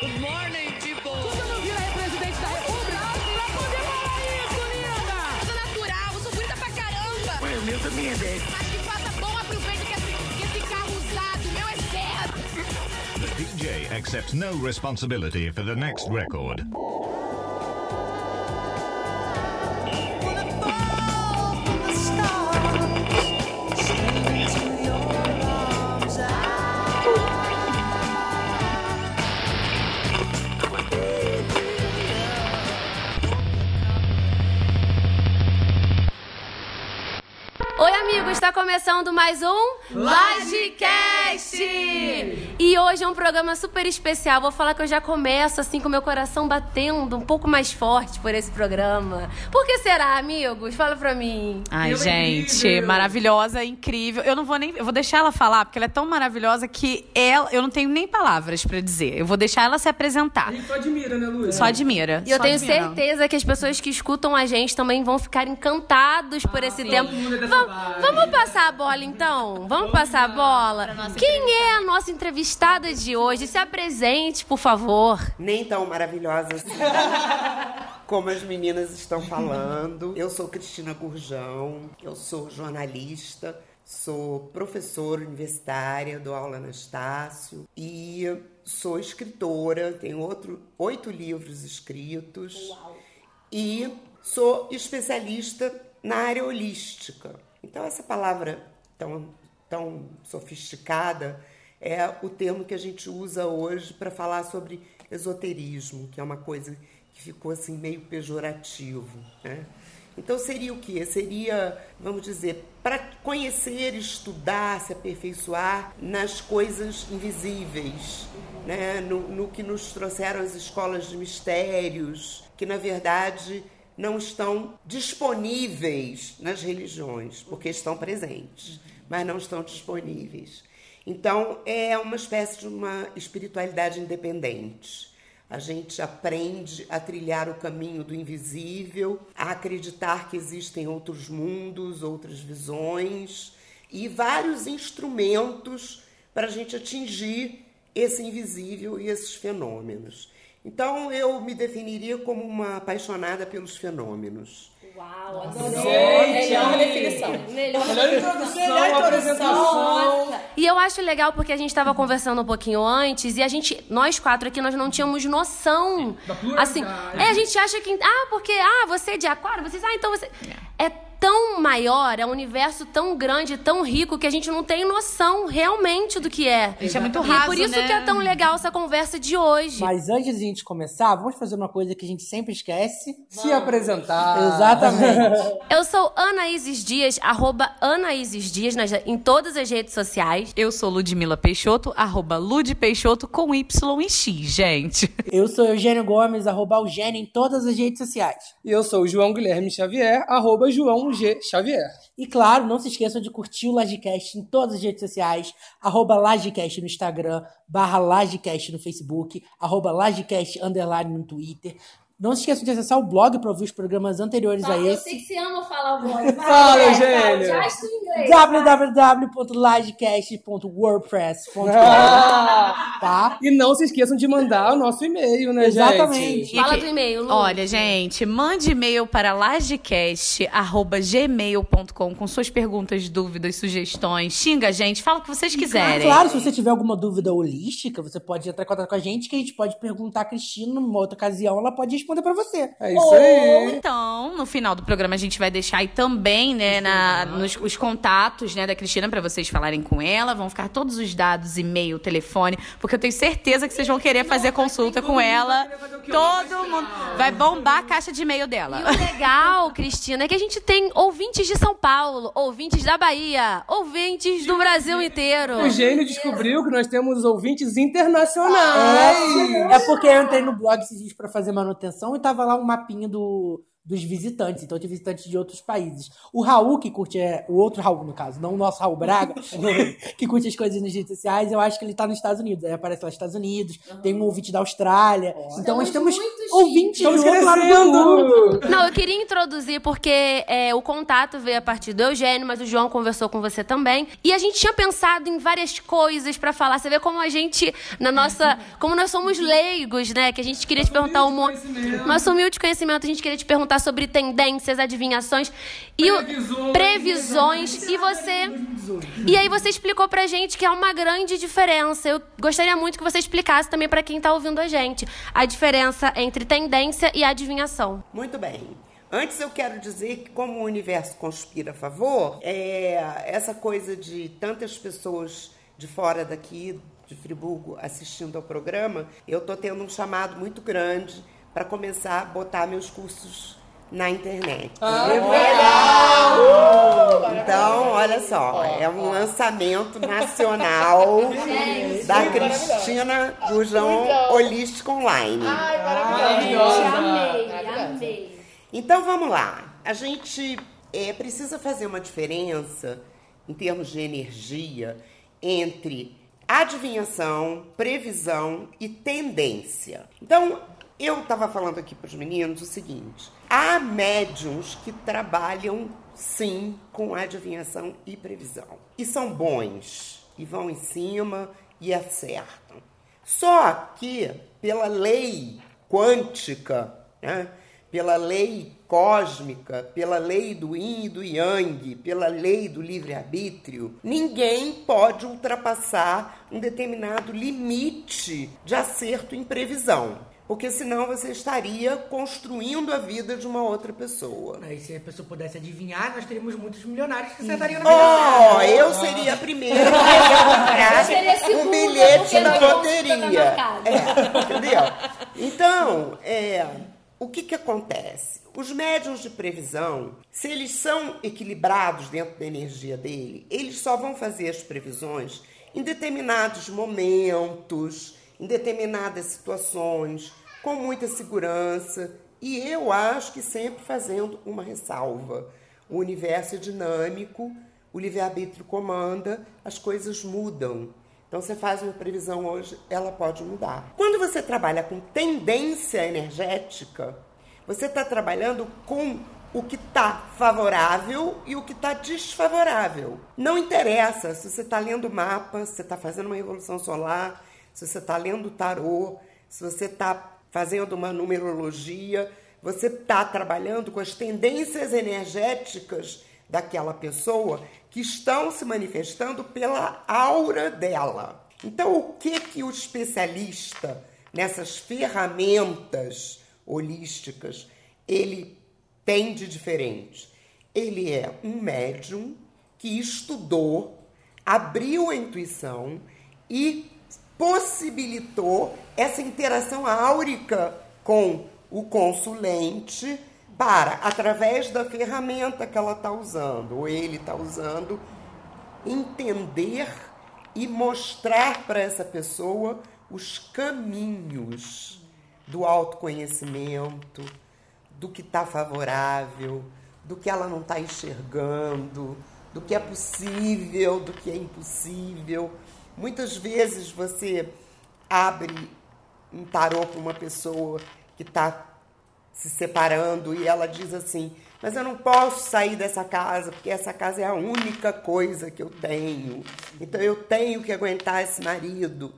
Good morning, people. Você não vira aí presidente da república? Pra poder falar isso, linda! Eu sou natural, eu sou bonita pra caramba. Ué, o meu também é 10. Mas que faça bom aproveito que esse, que esse carro usado, meu é zero. The DJ accepts no responsibility for the next record. Começando mais um Lagecast! E hoje é um programa super especial. Vou falar que eu já começo assim com meu coração batendo um pouco mais forte por esse programa. Por que será, amigos? Fala pra mim. Ai, gente, maravilhosa, incrível. Eu não vou nem. Eu vou deixar ela falar, porque ela é tão maravilhosa que ela, eu não tenho nem palavras pra dizer. Eu vou deixar ela se apresentar. Gente só admira, né, Luiz? Só admira. E eu só tenho admira. certeza que as pessoas que escutam a gente também vão ficar encantados por esse tempo. mundo dessa Vam- vibe. vamos passar a bola então? Vamos passar a bola? Quem é a nossa entrevistada de hoje? Se apresente, por favor. nem tão maravilhosa assim. Como as meninas estão falando. Eu sou Cristina Gurjão, eu sou jornalista, sou professora universitária, dou aula na Estácio e sou escritora, tenho outro, oito livros escritos e sou especialista na área holística. Então, essa palavra tão, tão sofisticada é o termo que a gente usa hoje para falar sobre esoterismo, que é uma coisa que ficou assim meio pejorativo. Né? Então, seria o quê? Seria, vamos dizer, para conhecer, estudar, se aperfeiçoar nas coisas invisíveis, né? no, no que nos trouxeram as escolas de mistérios, que na verdade não estão disponíveis nas religiões, porque estão presentes, mas não estão disponíveis. Então, é uma espécie de uma espiritualidade independente. A gente aprende a trilhar o caminho do invisível, a acreditar que existem outros mundos, outras visões e vários instrumentos para a gente atingir esse invisível e esses fenômenos. Então, eu me definiria como uma apaixonada pelos fenômenos. Uau, adorei. Melhor definição. Melhor Melhor introdução, apresentação. E eu acho legal porque a gente estava conversando um pouquinho antes e a gente, nós quatro aqui, nós não tínhamos noção. Da pluralidade. Assim, é, a gente acha que, ah, porque, ah, você é de aquário, vocês, ah, então você. É tão maior, é um universo tão grande, tão rico, que a gente não tem noção realmente do que é. A gente é muito E raso, por isso né? que é tão legal essa conversa de hoje. Mas antes de a gente começar, vamos fazer uma coisa que a gente sempre esquece. Se apresentar. Exatamente. Eu sou Anaíses Dias, arroba Anaíses Dias nas- em todas as redes sociais. Eu sou Ludmila Peixoto, arroba Lud Peixoto com Y e X, gente. Eu sou Eugênio Gomes, arroba Eugênio em todas as redes sociais. E eu sou o João Guilherme Xavier, arroba João G. Xavier. E claro, não se esqueçam de curtir o Lagecast em todas as redes sociais, arroba Lagecast no Instagram, barra Lagecast no Facebook, arroba Lagecast underline no Twitter. Não se esqueçam de acessar o blog para ouvir os programas anteriores a esse. que você ama falar o blog. Fala, Eugênio. inglês. www.lagecast.wordpress.com Ah, Tá? e não se esqueçam de mandar o nosso e-mail, né, Exatamente. gente? Fala do e-mail, Lu. Olha, gente, mande e-mail para lagecast.gmail.com com suas perguntas, dúvidas, sugestões. Xinga a gente, fala o que vocês quiserem. claro, se você tiver alguma dúvida holística, você pode entrar em contato com a gente, que a gente pode perguntar a Cristina numa outra ocasião, ela pode responder pra você. É isso Ou aí. então, no final do programa, a gente vai deixar aí também, né, na, nos os contatos, né, da Cristina pra vocês falarem com ela. Vão ficar todos os dados, e-mail, telefone, porque eu tenho certeza que vocês vão querer fazer consulta com ela. Todo mundo vai bombar a caixa de e-mail E dela. o legal, Cristina, é que a gente tem ouvintes de São Paulo, ouvintes da Bahia, ouvintes do Brasil inteiro. O gênio descobriu que nós temos ouvintes internacionais. É porque eu entrei no blog esses dias pra fazer manutenção e tava lá um mapinha do, dos visitantes. Então tinha visitantes de outros países. O Raul, que curte, é, o outro Raul, no caso, não o nosso Raul Braga, que curte as coisas nas redes sociais, eu acho que ele tá nos Estados Unidos. Aí aparece lá Estados Unidos, tem um ouvinte da Austrália. Então nós temos. ouvintes Estamos do outro lado do mundo. Não, eu queria introduzir porque é, o contato veio a partir do Eugênio, mas o João conversou com você também. E a gente tinha pensado em várias coisas pra falar. Você vê como a gente, na nossa. Como nós somos leigos, né? Que a gente queria te perguntar um monte. Nosso humilde conhecimento, a gente queria te perguntar sobre tendências, adivinhações e Previsões. previsões. E você. E aí você explicou pra gente que há uma grande diferença. Eu gostaria muito que você explicasse também pra quem tá ouvindo a gente a diferença entre tendência e adivinhação. Muito bem. Antes eu quero dizer que como o universo conspira a favor, é, essa coisa de tantas pessoas de fora daqui, de Friburgo, assistindo ao programa, eu tô tendo um chamado muito grande para começar a botar meus cursos na internet. Então, olha só, é um lançamento nacional da Cristina Gurjão Holística Online. Amei, amei. Então vamos lá. A gente é, precisa fazer uma diferença em termos de energia entre adivinhação, previsão e tendência. Então, eu estava falando aqui para os meninos o seguinte: há médiums que trabalham sim com adivinhação e previsão. E são bons, e vão em cima e acertam. Só que, pela lei quântica, né? pela lei cósmica, pela lei do yin e do yang, pela lei do livre-arbítrio, ninguém pode ultrapassar um determinado limite de acerto em previsão. Porque senão você estaria construindo a vida de uma outra pessoa. Aí, se a pessoa pudesse adivinhar, nós teríamos muitos milionários que acertariam na vida. Oh, eu seria a primeira que ia comprar um bilhete na loteria. É, entendeu? Então, é, o que, que acontece? Os médiums de previsão, se eles são equilibrados dentro da energia dele, eles só vão fazer as previsões em determinados momentos, em determinadas situações, com muita segurança. E eu acho que sempre fazendo uma ressalva. O universo é dinâmico, o livre-arbítrio comanda, as coisas mudam. Então você faz uma previsão hoje, ela pode mudar. Quando você trabalha com tendência energética, você está trabalhando com o que está favorável e o que está desfavorável. Não interessa se você está lendo mapa, se você está fazendo uma revolução solar, se você está lendo tarô, se você está fazendo uma numerologia, você está trabalhando com as tendências energéticas daquela pessoa que estão se manifestando pela aura dela. Então, o que que o especialista nessas ferramentas holísticas ele tem de diferente? Ele é um médium que estudou, abriu a intuição e possibilitou essa interação áurica com o consulente para, através da ferramenta que ela está usando, ou ele está usando, entender e mostrar para essa pessoa os caminhos do autoconhecimento, do que está favorável, do que ela não está enxergando, do que é possível, do que é impossível. Muitas vezes você abre um tarô para uma pessoa que está se separando e ela diz assim: Mas eu não posso sair dessa casa porque essa casa é a única coisa que eu tenho. Então eu tenho que aguentar esse marido.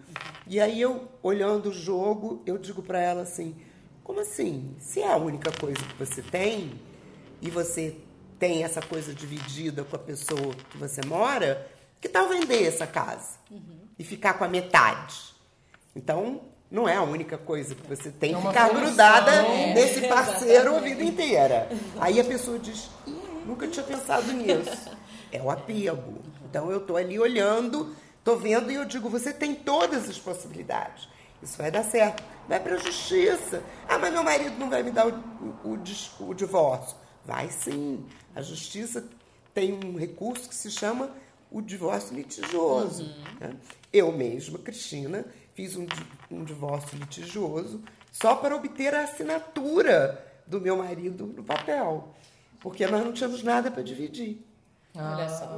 E aí eu, olhando o jogo, eu digo para ela assim: Como assim? Se é a única coisa que você tem e você tem essa coisa dividida com a pessoa que você mora, que tal vender essa casa e ficar com a metade? Então, não é a única coisa que você tem que ficar grudada nesse parceiro a vida inteira. Aí a pessoa diz, nunca tinha pensado nisso. É o apego. Então eu tô ali olhando, tô vendo e eu digo, você tem todas as possibilidades. Isso vai dar certo. Vai para a justiça. Ah, mas meu marido não vai me dar o, o, o o divórcio. Vai sim. A justiça tem um recurso que se chama o divórcio litigioso. né? Eu mesma, Cristina, fiz um, um divórcio litigioso só para obter a assinatura do meu marido no papel. Porque nós não tínhamos nada para dividir.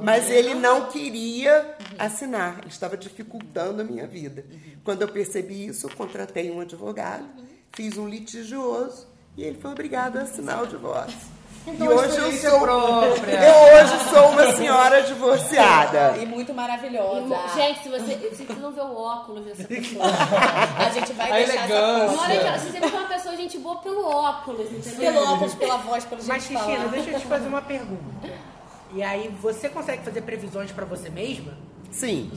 Mas ele não queria assinar, ele estava dificultando a minha vida. Quando eu percebi isso, eu contratei um advogado, fiz um litigioso e ele foi obrigado a assinar o divórcio. Então, e hoje eu sou, própria. eu hoje sou uma senhora divorciada. E muito maravilhosa. Gente, se você, se você não vê o óculos dessa pessoa. A gente vai A deixar essa elegância. Ela, se você vê uma pessoa gente boa pelo óculos, entendeu? Pelo óculos, pela voz, pelo jeito Mas, de falar. Cristina, deixa eu te fazer uma pergunta. E aí, você consegue fazer previsões pra você mesma? Sim.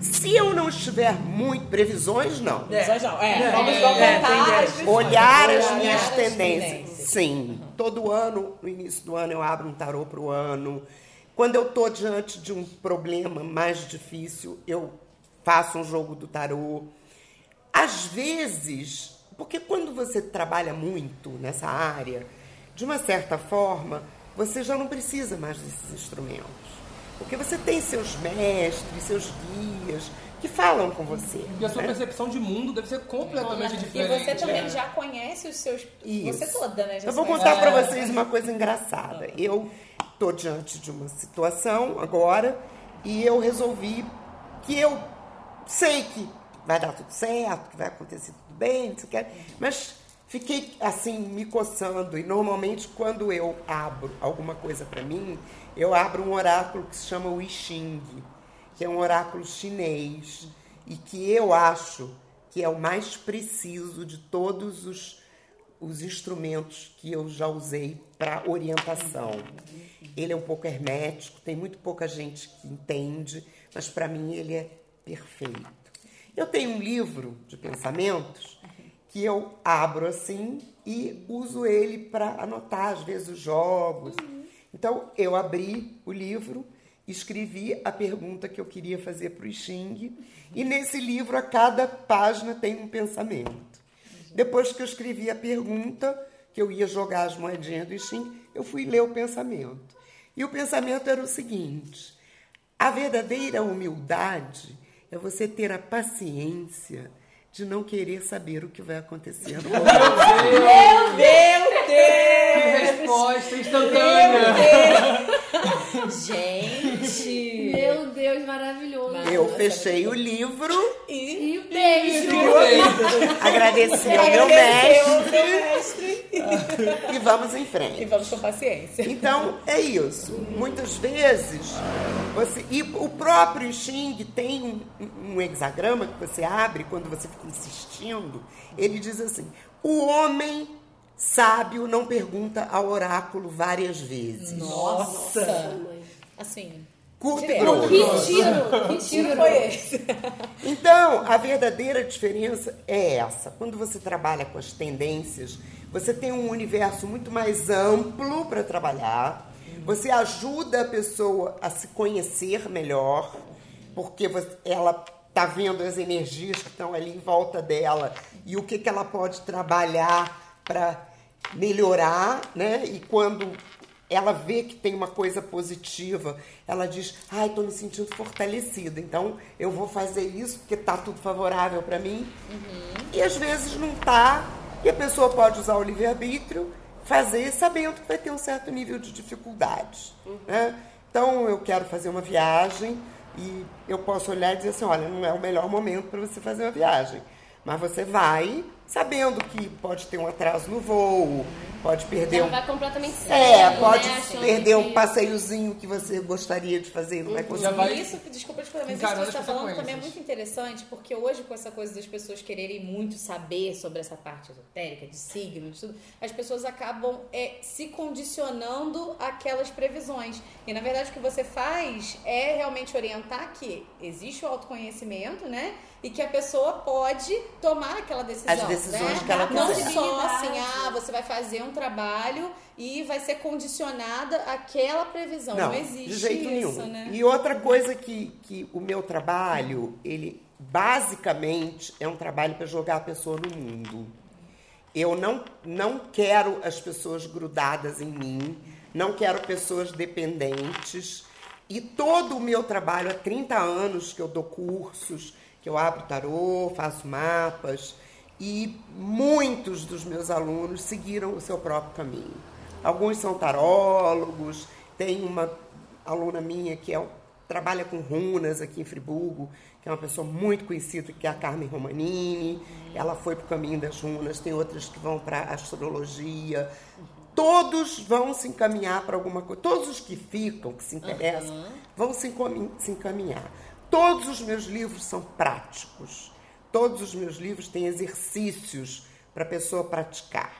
Se eu não estiver muito. Previsões, não. Previsões não. É, É, vamos é, é. Olhar as minhas as tendências. Sim. Todo ano, no início do ano, eu abro um tarô para o ano. Quando eu estou diante de um problema mais difícil, eu faço um jogo do tarô. Às vezes, porque quando você trabalha muito nessa área, de uma certa forma, você já não precisa mais desses instrumentos. Porque você tem seus mestres, seus guias, que falam com você. E a sua né? percepção de mundo deve ser completamente E diferente. você também né? já conhece os seus. Isso. Você toda, né? Já Eu vou contar para vocês uma coisa engraçada. Eu estou diante de uma situação agora e eu resolvi que eu sei que vai dar tudo certo, que vai acontecer tudo bem, não sei o que, mas fiquei assim me coçando e normalmente quando eu abro alguma coisa para mim, eu abro um oráculo que se chama o I Ching, que é um oráculo chinês e que eu acho que é o mais preciso de todos os os instrumentos que eu já usei para orientação. Ele é um pouco hermético, tem muito pouca gente que entende, mas para mim ele é perfeito. Eu tenho um livro de pensamentos que eu abro assim e uso ele para anotar às vezes os jogos. Então eu abri o livro, escrevi a pergunta que eu queria fazer para o Xing e nesse livro a cada página tem um pensamento. Depois que eu escrevi a pergunta, que eu ia jogar as moedinhas do Xing, eu fui ler o pensamento. E o pensamento era o seguinte: a verdadeira humildade é você ter a paciência de não querer saber o que vai acontecer no momento. Meu Deus! Resposta instantânea. Gente! Meu Deus, maravilhoso. Eu fechei o livro, E beijo. agradeci ao meu mestre e vamos em E frente. vamos com paciência. Então, é isso. Muitas vezes, você. E o próprio Xing tem um, um hexagrama que você abre quando você fica insistindo. Ele diz assim: o homem sábio não pergunta ao oráculo várias vezes. Nossa! Assim. Curto e grosso. Que tiro, que tiro. Foi esse. Então, a verdadeira diferença é essa. Quando você trabalha com as tendências, você tem um universo muito mais amplo para trabalhar. Você ajuda a pessoa a se conhecer melhor, porque ela está vendo as energias que estão ali em volta dela e o que, que ela pode trabalhar para melhorar, né? E quando ela vê que tem uma coisa positiva, ela diz: "Ai, tô me sentindo fortalecida. Então, eu vou fazer isso porque tá tudo favorável para mim". E às vezes não tá, e a pessoa pode usar o livre-arbítrio, fazer sabendo que vai ter um certo nível de dificuldade, né? Então, eu quero fazer uma viagem e eu posso olhar e dizer assim, olha, não é o melhor momento para você fazer uma viagem. Mas você vai sabendo que pode ter um atraso no voo, pode perder Ela um vai completamente é, cega, pode né? Perder um que- passeiozinho que você gostaria de fazer, não vai Já conseguir. vai Isso, desculpa te falar, mas isso que você está falando também é muito interessante, porque hoje, com essa coisa das pessoas quererem muito saber sobre essa parte esotérica, de signos, tudo, as pessoas acabam é, se condicionando àquelas previsões. E na verdade o que você faz é realmente orientar que existe o autoconhecimento, né? E que a pessoa pode tomar aquela decisão. As decisões né? que ela Não quiser. só assim, ah, você vai fazer um trabalho e vai ser condicionada àquela previsão. Não, existe de jeito isso, nenhum. né? E outra coisa que, que o meu trabalho, ele basicamente é um trabalho para jogar a pessoa no mundo. Eu não, não quero as pessoas grudadas em mim, não quero pessoas dependentes. E todo o meu trabalho, há 30 anos que eu dou cursos, que eu abro tarô, faço mapas, e muitos dos meus alunos seguiram o seu próprio caminho. Alguns são tarólogos, tem uma aluna minha que é trabalha com runas aqui em Friburgo, que é uma pessoa muito conhecida, que é a Carmen Romanini. Ela foi para o caminho das runas, tem outras que vão para astrologia. Todos vão se encaminhar para alguma coisa. Todos os que ficam, que se interessam, vão se se encaminhar. Todos os meus livros são práticos. Todos os meus livros têm exercícios para a pessoa praticar.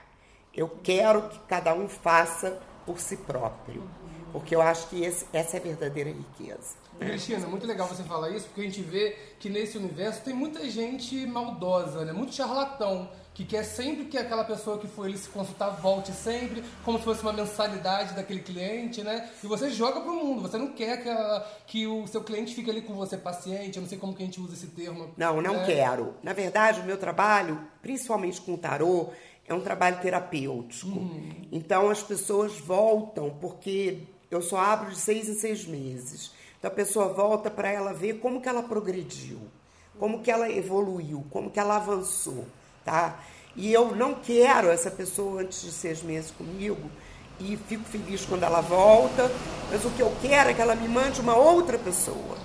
Eu quero que cada um faça por si próprio, porque eu acho que esse- essa é a verdadeira riqueza. Cristina, muito legal você falar isso, porque a gente vê que nesse universo tem muita gente maldosa, né? Muito charlatão, que quer sempre que aquela pessoa que foi ele se consultar volte sempre, como se fosse uma mensalidade daquele cliente, né? E você joga pro mundo, você não quer que, a- que o seu cliente fique ali com você paciente, eu não sei como que a gente usa esse termo. Não, não né? quero. Na verdade, o meu trabalho, principalmente com o tarô, é um trabalho terapêutico. Então as pessoas voltam porque eu só abro de seis em seis meses. Então a pessoa volta para ela ver como que ela progrediu, como que ela evoluiu, como que ela avançou, tá? E eu não quero essa pessoa antes de seis meses comigo e fico feliz quando ela volta, mas o que eu quero é que ela me mande uma outra pessoa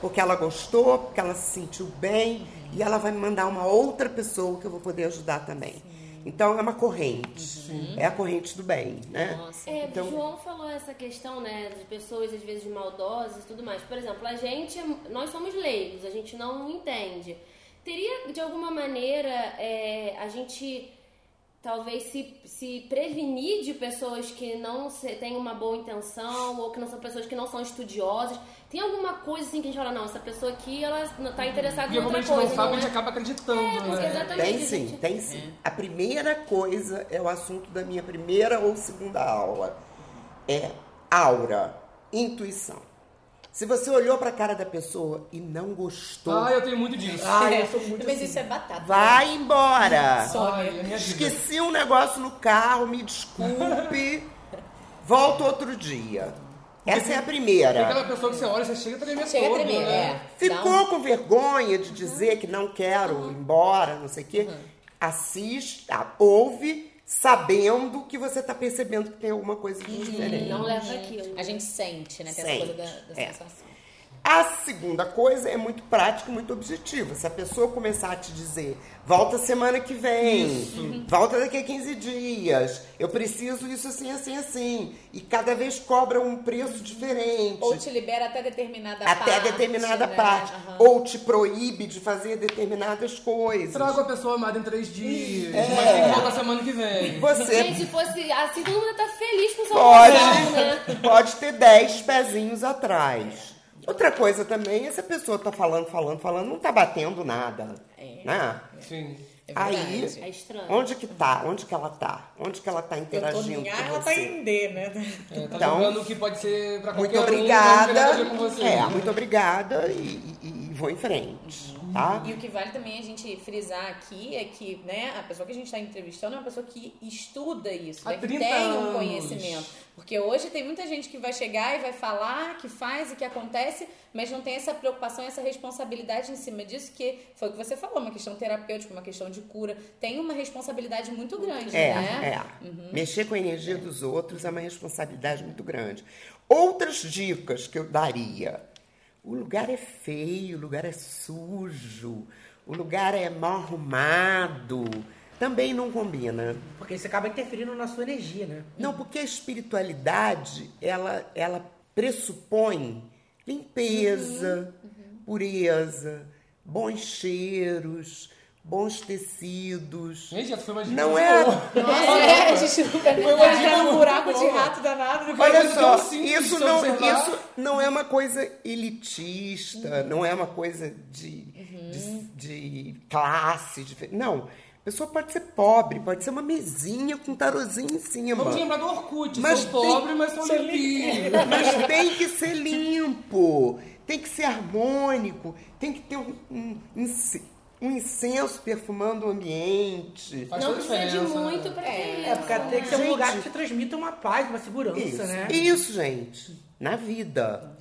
porque ela gostou, porque ela se sentiu bem e ela vai me mandar uma outra pessoa que eu vou poder ajudar também. Então é uma corrente, é a corrente do bem, né? É, Então- o João falou essa questão, né, de pessoas às vezes maldosas e tudo mais. Por exemplo, a gente, nós somos leigos, a gente não entende. Teria, de alguma maneira, é, a gente talvez se, se prevenir de pessoas que não se- têm uma boa intenção ou que não são pessoas que não são estudiosas? Tem alguma coisa assim que a gente fala, não, essa pessoa aqui, ela não tá interessada em a outra gente não coisa. sabe, a não gente é- acaba acreditando, É, né? exatamente. Tem a sim, gente- tem sim. A primeira coisa é o assunto da minha primeira ou segunda aula. É aura, intuição. Se você olhou para a cara da pessoa e não gostou, Ah, eu tenho muito disso. Ah, eu sou muito Mas assim. isso é batata. vai embora. Ai, é minha vida. Esqueci um negócio no carro, me desculpe. Volto outro dia. Essa é a Tem primeira. aquela pessoa que você olha, você chega a tremer Chega a todo, tremer, né? é. Ficou com vergonha de dizer que não quero ir embora, não sei o quê? Assista, ouve, sabendo que você está percebendo que tem alguma coisa de diferente. Não leva aquilo. A gente sente, né? Tem essa Sente, coisa da, da é. sensação. A segunda coisa é muito prática e muito objetiva. Se a pessoa começar a te dizer, volta semana que vem, volta daqui a 15 dias, eu preciso isso assim, assim, assim, e cada vez cobra um preço diferente. Ou te libera até determinada até parte. determinada né? parte. Aham. Ou te proíbe de fazer determinadas coisas. Trago a pessoa amada em três dias, É. mas tem que voltar semana que vem. Você Gente, se fosse assim, todo mundo estar feliz com o seu pode, né? pode ter dez pezinhos atrás. Outra coisa também é se a pessoa tá falando, falando, falando, não tá batendo nada. Né? Sim. Aí, É estranho. onde que tá? Onde que ela tá? Onde que ela tá Eu tô interagindo em A, com ela tá você? em D, né? É, tá Então, jogando o que pode ser pra Muito qualquer um, ver obrigada. com você. É, muito obrigada e, e- e vou em frente, tá? E o que vale também a gente frisar aqui é que né, a pessoa que a gente está entrevistando é uma pessoa que estuda isso, Há né, que 30 tem um anos. conhecimento. Porque hoje tem muita gente que vai chegar e vai falar, que faz e que acontece, mas não tem essa preocupação, essa responsabilidade em cima disso, que foi o que você falou, uma questão terapêutica, uma questão de cura. Tem uma responsabilidade muito grande, É, né? é. Mexer com a energia dos outros é uma responsabilidade muito grande. Outras dicas que eu daria. O lugar é feio, o lugar é sujo, o lugar é mal arrumado. Também não combina. Porque isso acaba interferindo na sua energia, né? Não, porque a espiritualidade, ela, ela pressupõe limpeza, pureza, bons cheiros, bons tecidos. Gente, essa foi uma dica Não é- é, a gente vai dica entrar num muito buraco de rato danado. Olha coisa só, simples isso não, observar. isso não é uma coisa elitista, não é uma coisa de, de, de classe. de- não. A pessoa pode ser pobre, pode ser uma mesinha com um tarozinho em cima. Vamos lembrar do Orkut. Mas sou tem- pobre, mas sou limpinho. Mas tem que ser limpo, tem que ser harmônico, tem que ter um, um, ince- um incenso perfumando o ambiente. Faz Não a precisa de né? muito pra ter isso. É, porque tem que ser um lugar que te transmita uma paz, uma segurança, Isso, né? isso, gente. Na vida.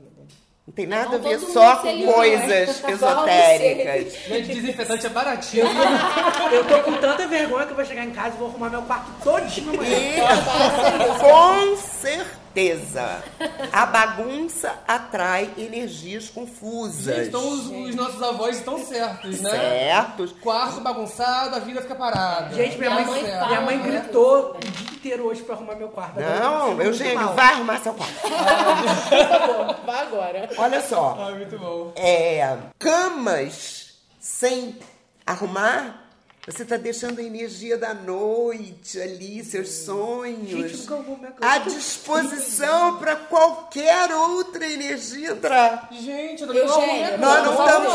Não tem nada a Então, ver só com coisas né? esotéricas. Gente, desinfetante é baratinho. Eu tô com tanta vergonha que eu vou chegar em casa e vou arrumar meu quarto todinho amanhã. E, com certeza. Certeza. A bagunça atrai energias confusas. Gente, então os, os nossos avós estão certos, né? Certos. Quarto bagunçado, a vida fica parada. Gente, minha mãe, Minha mãe Certo. minha mãe né? gritou o dia inteiro hoje pra arrumar meu quarto. Agora Não, Eugênio, mal. vai arrumar seu quarto. Vá agora. Olha só. Ah, muito bom. é, camas sem arrumar, você está deixando a energia da noite ali, seus sonhos, Gente, minha cama. à disposição para qualquer outra energia entrar. Gente, eu também não Nós não estamos,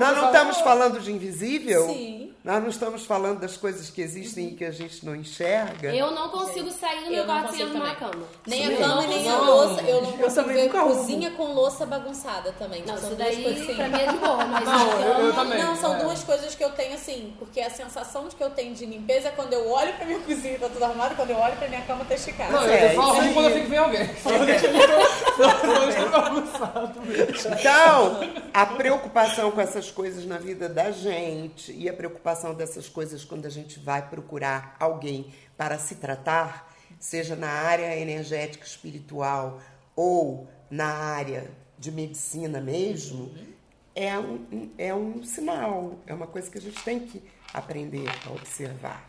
nós não a estamos falando de invisível? Sim. Nós não estamos falando das coisas que existem e que a gente não enxerga? Eu não consigo sair do meu Eu não quarto sem arrumar a cama. Nem Sim. a cama, nem a Não. louça. Eu não Eu consigo ver cozinha com louça bagunçada também. Não, são isso duas daí coisas assim. pra mim é de boa, mas Não, eu- eu também, Não, são é. duas coisas que eu tenho assim, porque a sensação de que eu tenho de limpeza é quando eu olho pra minha cozinha tá tudo arrumado, quando eu olho pra minha cama tá esticada. Não, eu, É, só arrumo aí. quando eu sei que vem alguém. Então, a preocupação com essas coisas na vida da gente e a preocupação dessas coisas quando a gente vai procurar alguém para se tratar, seja na área energética espiritual ou na área de medicina mesmo, é um- é um sinal, é uma coisa que a gente tem que aprender a observar.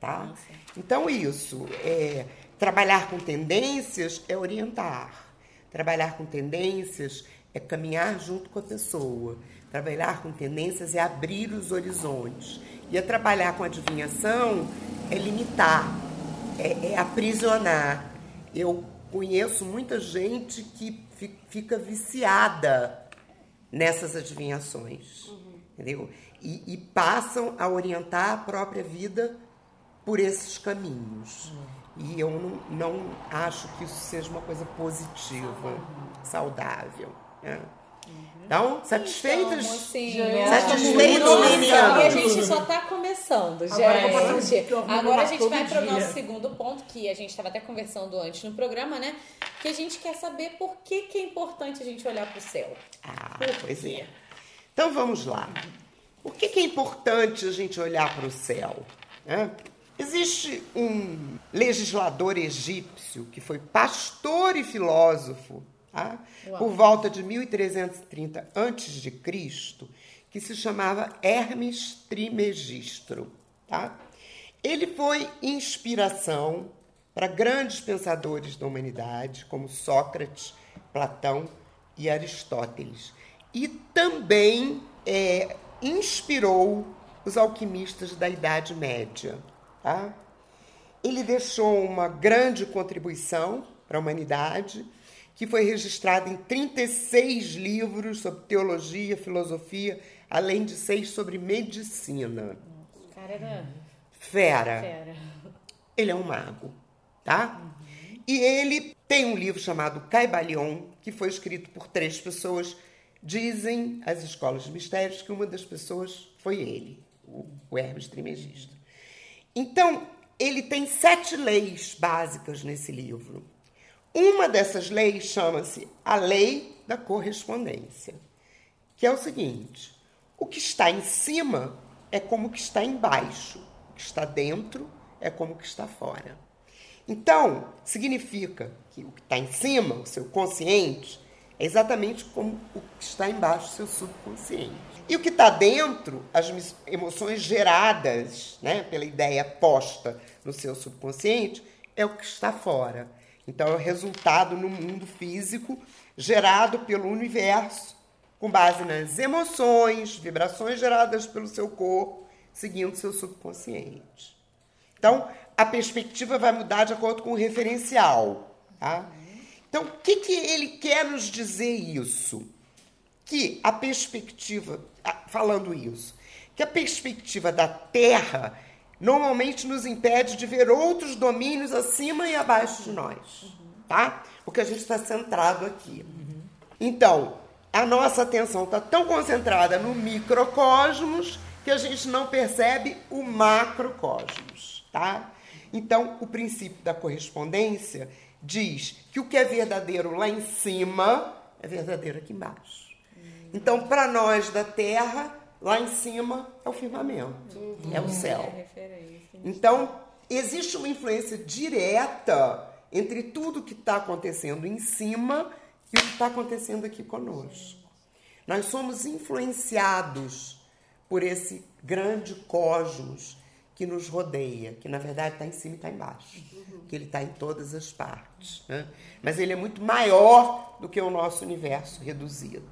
Tá? Então, isso, é, trabalhar com tendências é orientar. Trabalhar com tendências é caminhar junto com a pessoa. Trabalhar com tendências é abrir os horizontes. E a trabalhar com adivinhação é limitar, é, é aprisionar. Eu conheço muita gente que fi- fica viciada nessas adivinhações, entendeu? E, e passam a orientar a própria vida por esses caminhos. E eu não, não acho que isso seja uma coisa positiva, saudável. né? Então, satisfeitas? Então, assim, Satisfeitos, nossa, meninos? E a gente só tá começando, Agora passar um gente. arrumando Agora a gente vai pro dia. nosso segundo ponto, que a gente tava até conversando antes no programa, né? Que a gente quer saber por que, que é importante a gente olhar pro céu. Ah, pois é. Então vamos lá. Por que, que é importante a gente olhar para o céu? né? Existe um legislador egípcio que foi pastor e filósofo tá? por volta de 1330 a.C., que se chamava Hermes Trismegistro. Tá? Ele foi inspiração para grandes pensadores da humanidade, como Sócrates, Platão e Aristóteles. E também é, inspirou os alquimistas da Idade Média. Tá? Ele deixou uma grande contribuição para a humanidade, que foi registrada em 36 livros sobre teologia, filosofia, além de seis sobre medicina. O cara era Fera. fera. Ele é um mago, tá? E ele tem um livro chamado Caibalion, que foi escrito por três pessoas. Dizem as escolas de mistérios que uma das pessoas foi ele, o Hermes Trismegisto. Então, ele tem sete leis básicas nesse livro. Uma dessas leis chama-se a Lei da Correspondência, que é o seguinte: o que está em cima é como o que está embaixo, o que está dentro é como o que está fora. Então, significa que o que está em cima, o seu consciente, é exatamente como o que está embaixo, o seu subconsciente. E o que está dentro, as emoções geradas né, pela ideia posta no seu subconsciente, é o que está fora. Então, é o resultado no mundo físico gerado pelo universo, com base nas emoções, vibrações geradas pelo seu corpo, seguindo seu subconsciente. Então, a perspectiva vai mudar de acordo com o referencial. Tá? Então, o que, que ele quer nos dizer isso? Que a perspectiva, falando isso, que a perspectiva da Terra normalmente nos impede de ver outros domínios acima e abaixo de nós, tá? Porque a gente está centrado aqui. Então, a nossa atenção está tão concentrada no microcosmos que a gente não percebe o macrocosmos, tá? Então, o princípio da correspondência diz que o que é verdadeiro lá em cima é verdadeiro aqui embaixo. Então, para nós da Terra, lá em cima é o firmamento, é o céu. Então, existe uma influência direta entre tudo que está acontecendo em cima e o que está acontecendo aqui conosco. Nós somos influenciados por esse grande cosmos que nos rodeia, que na verdade está em cima e está embaixo, que ele está em todas as partes. né? Mas ele é muito maior do que o nosso universo reduzido.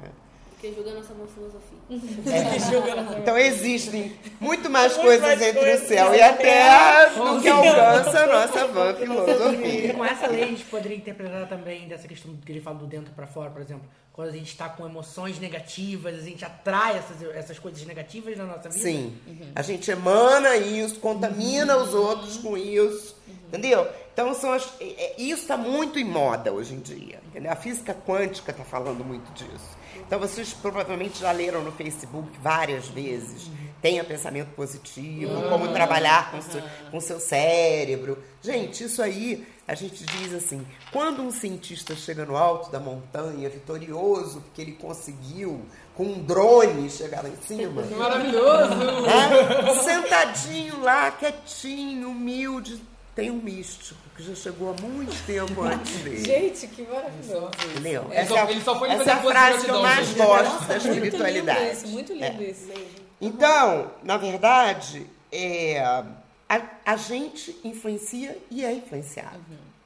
né? Porque julga a nossa boa filosofia. Então existem muito mais coisas entre o céu e a terra do que alcança a nossa vã E filosofia. com essa lei a gente poderia interpretar também dessa questão que ele fala do dentro pra fora, por exemplo. Quando a gente está com emoções negativas, a gente atrai essas, essas coisas negativas na nossa vida. Sim. A gente emana isso, contamina os outros com isso. Entendeu? Então são as, é- é- isso está muito em moda hoje em dia. entendeu? A física quântica está falando muito disso. Então vocês provavelmente já leram no Facebook várias vezes. Tenha pensamento positivo, como trabalhar com seu, com seu cérebro. Gente, isso aí a gente diz assim: quando um cientista chega no alto da montanha, vitorioso, porque ele conseguiu com um drone chegar lá em cima. Maravilhoso! né? Sentadinho lá, quietinho, humilde. Tem um místico que já chegou há muito tempo antes dele. Gente, que maravilhoso. Entendeu? Ele só- Essa, é a- ele só foi essa fazer é a frase que eu mais gosto da Muito lindo espiritualidade. isso, muito lindo É. isso. Então, na verdade, é, a, gente influencia e é influenciado.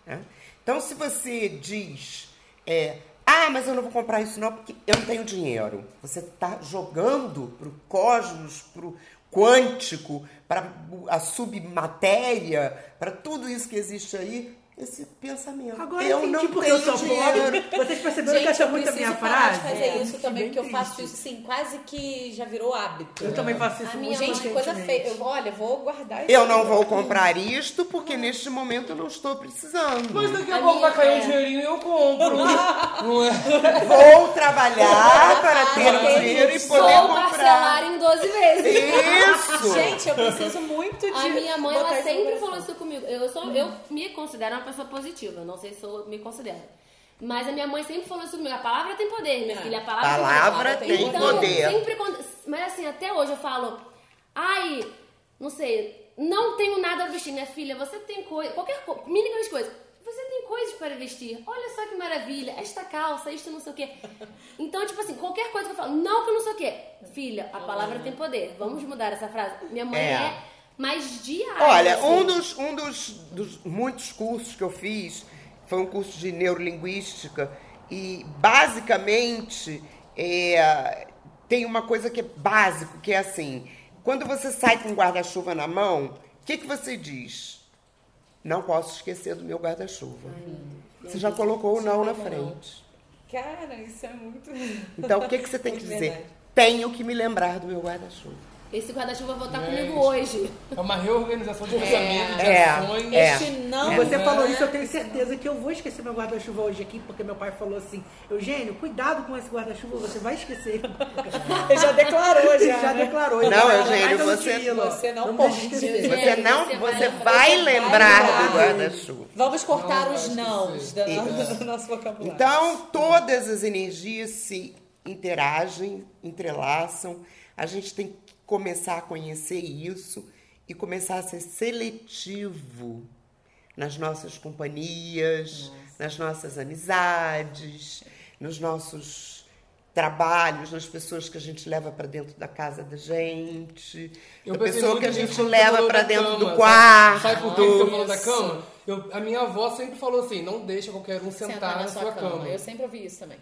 né? Então, se você diz, é, ah, mas eu não vou comprar isso não porque eu não tenho dinheiro. Você está jogando para o cosmos, para o quântico, para a submatéria, para tudo isso que existe aí, esse pensamento. Agora eu eu entendi não porque eu sou dinheiro. pobre. Vocês perceberam que Gente, essa é eu muito a minha parar de frase? fazer É, isso também, porque eu faço triste. isso assim, quase que já virou hábito. Eu também faço isso A muito minha Gente, que coisa feia. Eu, olha, vou guardar isso. Eu não vou comprar isto porque neste momento eu não estou precisando. Mas daqui a A pouco vai cair um é- dinheirinho e eu compro. É? Vou trabalhar para ter o dinheiro e poder Sou comprar. parcelar em 12 vezes. Isso! Gente, eu preciso muito de. A minha mãe, ela sempre falou isso comigo. Eu, sou, eu me considero uma pessoa positiva. Não sei se eu me considero. Mas a minha mãe sempre falou isso comigo. A palavra tem poder, minha filha. A palavra, Palavra tem poder. tem então, poder. Sempre mas assim, até hoje eu falo... Ai, não sei, não tenho nada a vestir. Minha filha, você tem coisa... Qualquer coisa, mínimas coisas. Você tem coisas para vestir. Olha só que maravilha. Esta calça, isto não sei o quê. Então, tipo assim, qualquer coisa que eu falo, não que eu não sei o quê. Filha, a palavra tem poder. Vamos mudar essa frase. Minha mãe É. é, mais diária. Olha, um dos, um dos, dos muitos cursos que eu fiz foi um curso de neurolinguística e basicamente é, tem uma coisa que é básico, que é assim, quando você sai com um guarda-chuva na mão, o que, que você diz? Não posso esquecer do meu guarda-chuva. Você já colocou o não na frente. Cara, isso é muito. Então, o que, que você tem que dizer? Tenho que me lembrar do meu guarda-chuva. Esse guarda-chuva vai voltar comigo hoje. É uma reorganização de pensamento, de É. ações. É. Este não. E você falou isso, eu tenho certeza que eu vou esquecer meu guarda-chuva hoje aqui, porque meu pai falou assim, Eugênio, cuidado com esse guarda-chuva, você vai esquecer. Ele já declarou, já. já né? declarou. Não, vai Eugênio, você- você não Não pode. esquecer. Você não, você você vai- lembrar vai do guarda-chuva. Vamos cortar Não os nãos da- do nosso vocabulário. Então, todas as energias se interagem, entrelaçam. A gente tem que começar a conhecer isso e começar a ser seletivo nas nossas companhias, nas nossas amizades, nos nossos trabalhos, nas pessoas que a gente leva para dentro da casa da gente, Eu a pensei pessoa que a gente leva para dentro cama, do quarto. Sabe por que você falou da cama? Eu- a minha avó sempre falou assim, não deixa qualquer um sentar, na, sua cama. Eu sempre ouvi isso também.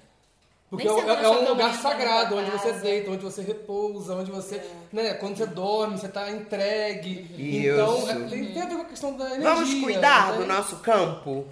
Porque é, é sua um lugar sagrado, onde você casa. deita, onde você repousa, onde você. Né, quando você dorme, você tá entregue. Isso. Então, é, tem, tem a ver com a questão da energia. Vamos cuidar né? do nosso campo?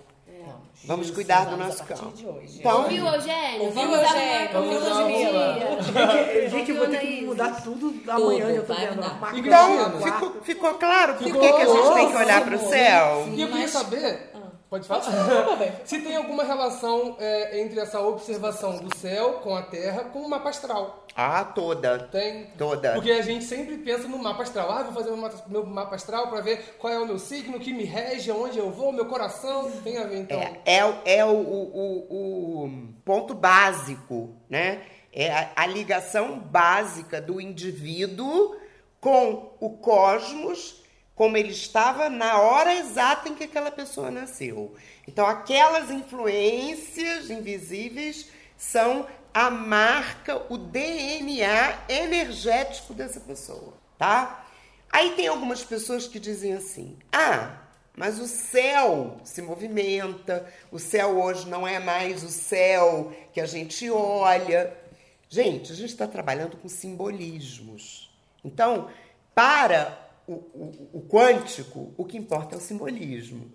Vamos cuidar do nosso campo. de hoje. Então, Ouviu, Eugênio? Ouviu, Vamos dar Eugênio? uma Ouviu, filosofia. Gente, gente, eu vou ter que mudar tudo amanhã, já tô vendo. Então, ficou, ficou claro por que, a gente tem que olhar para o céu? E eu queria Mas- saber. Pode falar? Se tem alguma relação é, entre essa observação do céu com a Terra com o mapa astral. Ah, toda. Tem. Toda. Porque a gente sempre pensa no mapa astral. Ah, vou fazer meu mapa, meu mapa astral para ver qual é o meu signo, que me rege, aonde eu vou, meu coração. Tem a ver, então. É, é, o- é o, o- o ponto básico, né? É a, a ligação básica do indivíduo com o cosmos, como ele estava na hora exata em que aquela pessoa nasceu. Então, aquelas influências invisíveis são a marca, o DNA energético dessa pessoa, tá? Aí tem algumas pessoas que dizem assim: "Ah, mas o céu se movimenta, o céu hoje não é mais o céu que a gente olha. Gente, a gente está trabalhando com simbolismos. Então, para o, o, o quântico, o que importa é o simbolismo.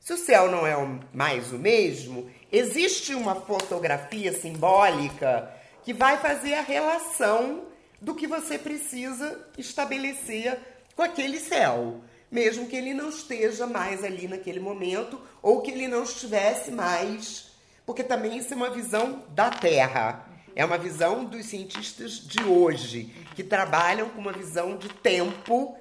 Se o céu não é o- mais o mesmo, existe uma fotografia simbólica que vai fazer a relação do que você precisa estabelecer com aquele céu, mesmo que ele não esteja mais ali naquele momento ou que ele não estivesse mais, porque também isso é uma visão da Terra. É uma visão dos cientistas de hoje, que trabalham com uma visão de tempo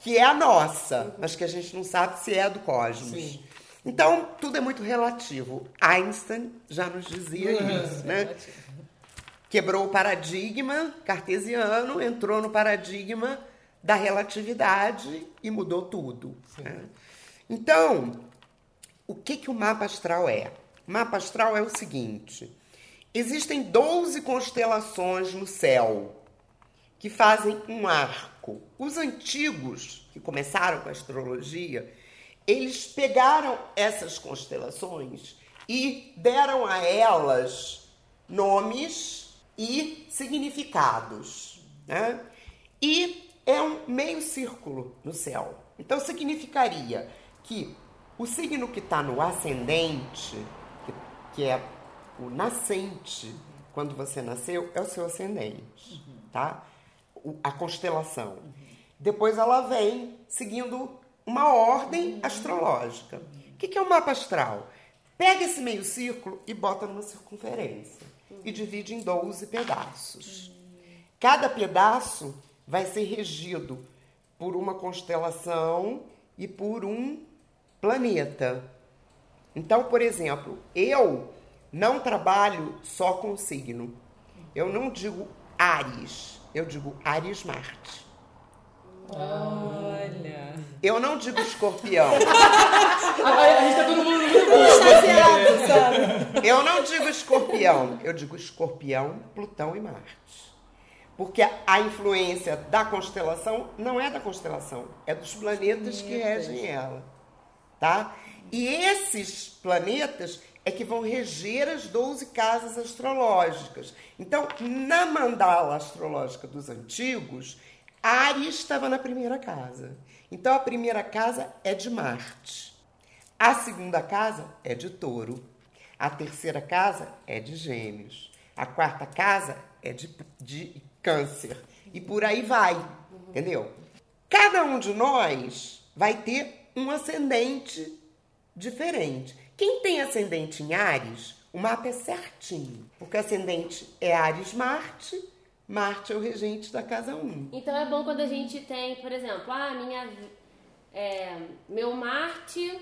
que é a nossa, mas que a gente não sabe se é do cosmos. Então, tudo é muito relativo. Einstein já nos dizia isso, né? Quebrou o paradigma cartesiano, entrou no paradigma da relatividade e mudou tudo. né? Então, o que, que o mapa astral é? O mapa astral é o seguinte: existem 12 constelações no céu que fazem um arco. Os antigos, que começaram com a astrologia, eles pegaram essas constelações e deram a elas nomes e significados. Né? E é um meio círculo no céu. Então significaria que o signo que está no ascendente, que, é o nascente, quando você nasceu, é o seu ascendente, tá? A constelação. Depois ela vem seguindo uma ordem astrológica. O que é o mapa astral? Pega esse meio círculo e bota numa circunferência e divide em 12 pedaços. Cada pedaço vai ser regido por uma constelação e por um planeta. Então, por exemplo, eu não trabalho só com signo. Eu não digo Ares, eu digo Ares Marte. Olha. Eu não digo escorpião. A gente tá todo mundo no mesmo Exagerado, sabe? Eu não digo escorpião, eu digo escorpião, Plutão e Marte. Porque a- a influência da constelação não é da constelação, é dos planetas que regem ela. Tá? E esses planetas é que vão reger as 12 casas astrológicas. Então, na mandala astrológica dos antigos, Ares estava na primeira casa. Então, a primeira casa é de Marte. A segunda casa é de touro. A terceira casa é de gêmeos. A quarta casa é de, de câncer. E por aí vai. Entendeu? Cada um de nós vai ter um ascendente diferente. Quem tem ascendente em Ares, o mapa é certinho. Porque ascendente é Ares-Marte, Marte é o regente da casa 1. Então é bom quando a gente tem, por exemplo, ah, minha. é, meu Marte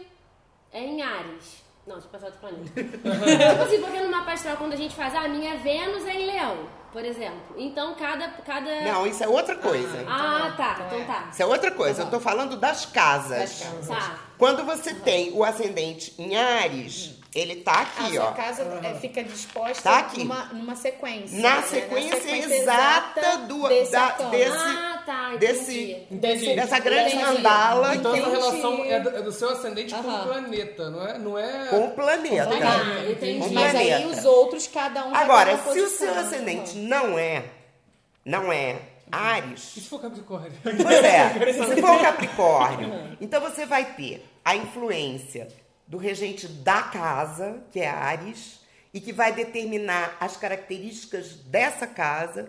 é em Ares. Não, deixa eu passar outro planeta. tipo assim, porque no mapa astral, quando a gente faz, ah, minha Vênus é em Leão, por exemplo. Então cada. cada... Não, isso é outra coisa. Ah, tá. Então tá. Isso é outra coisa. Eu tô falando das casas. Tá. Quando você tem o ascendente em Ares, ele tá A aqui, sua ó. casa é, fica disposta Tá aqui. Numa, numa sequência. Na né? sequência exata do- desse da- desse- Ah, tá. desse- Entendi. Entendi. Dessa grande Entendi. mandala Então que essa relação é do, é do seu ascendente com o planeta, não é? Não é... com o planeta. Ah, entendi. Com Mas aí planeta. os outros, cada um Agora, se o seu ascendente não é, não é Ares, E se for Capricórnio? Pois é, se for Capricórnio, então você vai ter a influência do regente da casa, que é Ares, e que vai determinar as características dessa casa,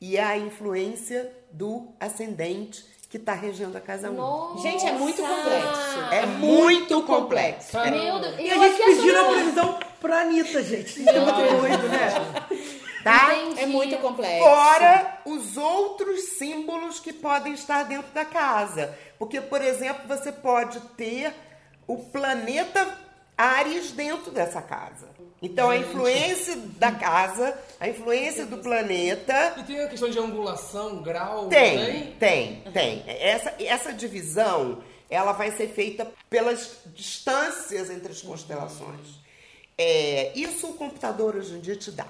e a influência do ascendente que está regendo a casa 1. Gente, é muito complexo. É muito complexo. Meu Deus. E eu a gente pedindo a achando- previsão pra Anitta, gente. Isso é muito doido, né? Tá? Entendi. É muito complexo. Fora os outros símbolos que podem estar dentro da casa. Porque, por exemplo, você pode ter o planeta áreas dentro dessa casa. Então a influência da casa, a influência do planeta E tem a questão de angulação, grau, tem, também? tem, tem. Essa, essa divisão, ela vai ser feita pelas distâncias entre as constelações. É, isso o computador hoje em dia te dá.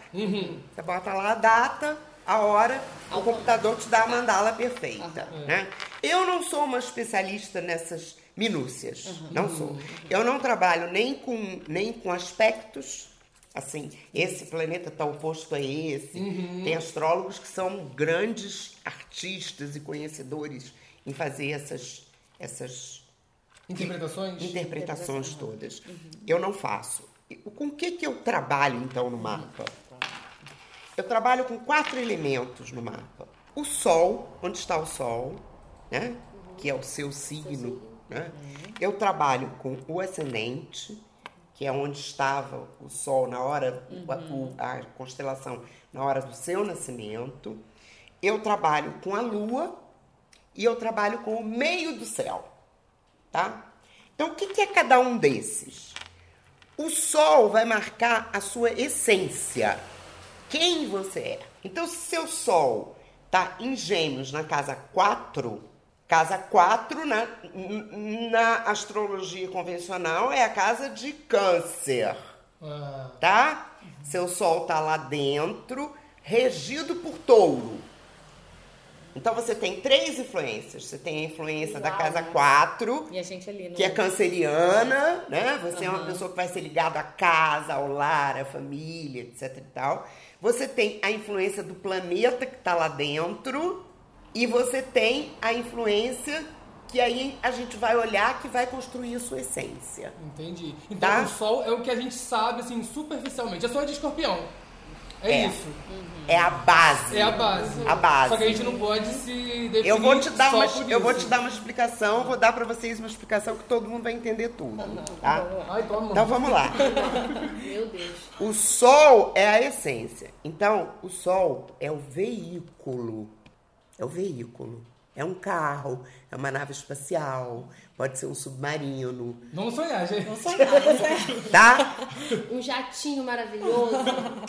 Você bota lá a data, a hora, o computador te dá a mandala perfeita. Né? Eu não sou uma especialista nessas minúcias, não sou. Eu não trabalho nem com, nem com aspectos Assim, esse planeta está oposto a esse. Tem astrólogos que são grandes artistas e conhecedores em fazer essas, essas Interpretações? interpretações todas. Eu não faço. Com o que, que eu trabalho, então, no mapa? Eu trabalho com quatro elementos no mapa. O Sol, onde está o Sol, né? que é o seu signo. Né? Eu trabalho com o ascendente, que é onde estava o Sol na hora, o- a constelação na hora do seu nascimento. Eu trabalho com a Lua e eu trabalho com o meio do céu tá? Então, o que, que é cada um desses? O Sol vai marcar a sua essência, quem você é. Então, se seu Sol tá em Gêmeos na casa 4, casa 4 na, na astrologia convencional é a casa de Câncer Ah, tá? Seu sol tá lá dentro, regido por touro. Então você tem três influências. Você tem a influência da casa 4, E a gente ali no. que é canceriana, né? Você é uma pessoa que vai ser ligada à casa, ao lar, à família, etc e tal. Você tem a influência do planeta que tá lá dentro e você tem a influência que aí a gente vai olhar que vai construir a sua essência. entendi. Então Tá. o Sol é o que a gente sabe, assim, superficialmente. É só de escorpião. É, É. isso. É a base. É a base. A base. Só que a gente não pode se definir Eu vou te dar só uma, por eu vou te dar uma explicação, vou dar pra vocês uma explicação que todo mundo vai entender tudo, tá? Ai, toma. Então vamos lá. Meu Deus. O sol é a essência. Então, o sol é o veículo. É o veículo. É um carro, é uma nave espacial, pode ser um submarino, Vamos sonhar, gente. tá? Um jatinho maravilhoso.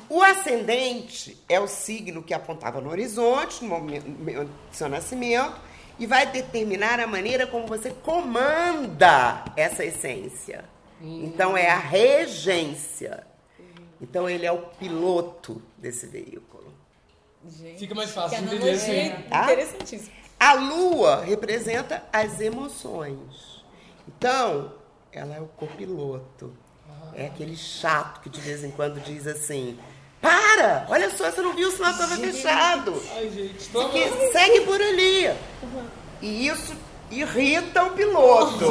O ascendente é o signo que apontava no horizonte, no momento do seu nascimento, e vai determinar a maneira como você comanda essa essência. Então é a regência. Então ele é o piloto desse veículo. Fica mais fácil de entender assim. Tá? interessantíssima. A lua representa as emoções. Então, ela é o copiloto. É aquele chato que de vez em quando diz assim: Para! Olha só, você não viu, o sinal estava fechado. Ai, gente. Que segue por ali. E isso irrita o piloto.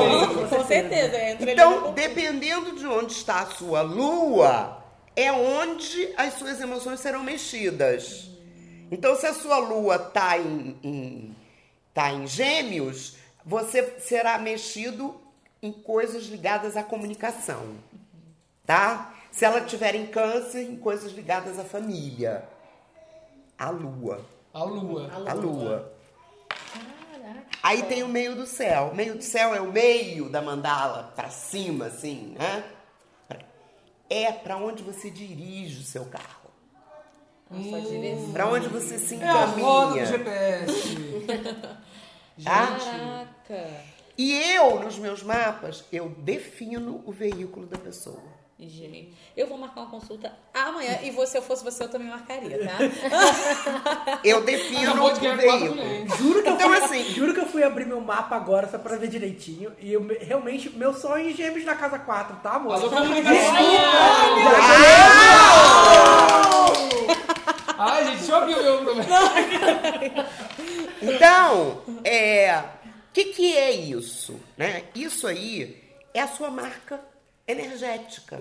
Com certeza, entra Então, dependendo de onde está a sua lua, é onde as suas emoções serão mexidas. Então, se a sua lua está em, em, tá em gêmeos, você será mexido em coisas ligadas à comunicação. Tá? Se ela tiver em câncer, em coisas ligadas à família. A lua. A lua. A lua. Aí tem o meio do céu. O meio do céu é o meio da mandala pra cima, assim, né? É pra onde você dirige o seu carro. Direção. Pra onde você se É a roda do encaminha. GPS. Tá? Caraca. E eu, nos meus mapas, eu defino o veículo da pessoa. Gente, eu vou marcar uma consulta amanhã e você, se eu fosse você, eu também marcaria, tá? Eu defino Acabou o veículo. Juro que, eu Então, fui, assim- juro que eu fui abrir meu mapa agora só pra ver direitinho. E eu, realmente, meu sonho é em gêmeos na casa 4, tá, amor? Alô, comunicação. Ai, gente, deixa eu abrir o meu problema. Então, é, o que, que é isso? Né? Isso aí é a sua marca energética.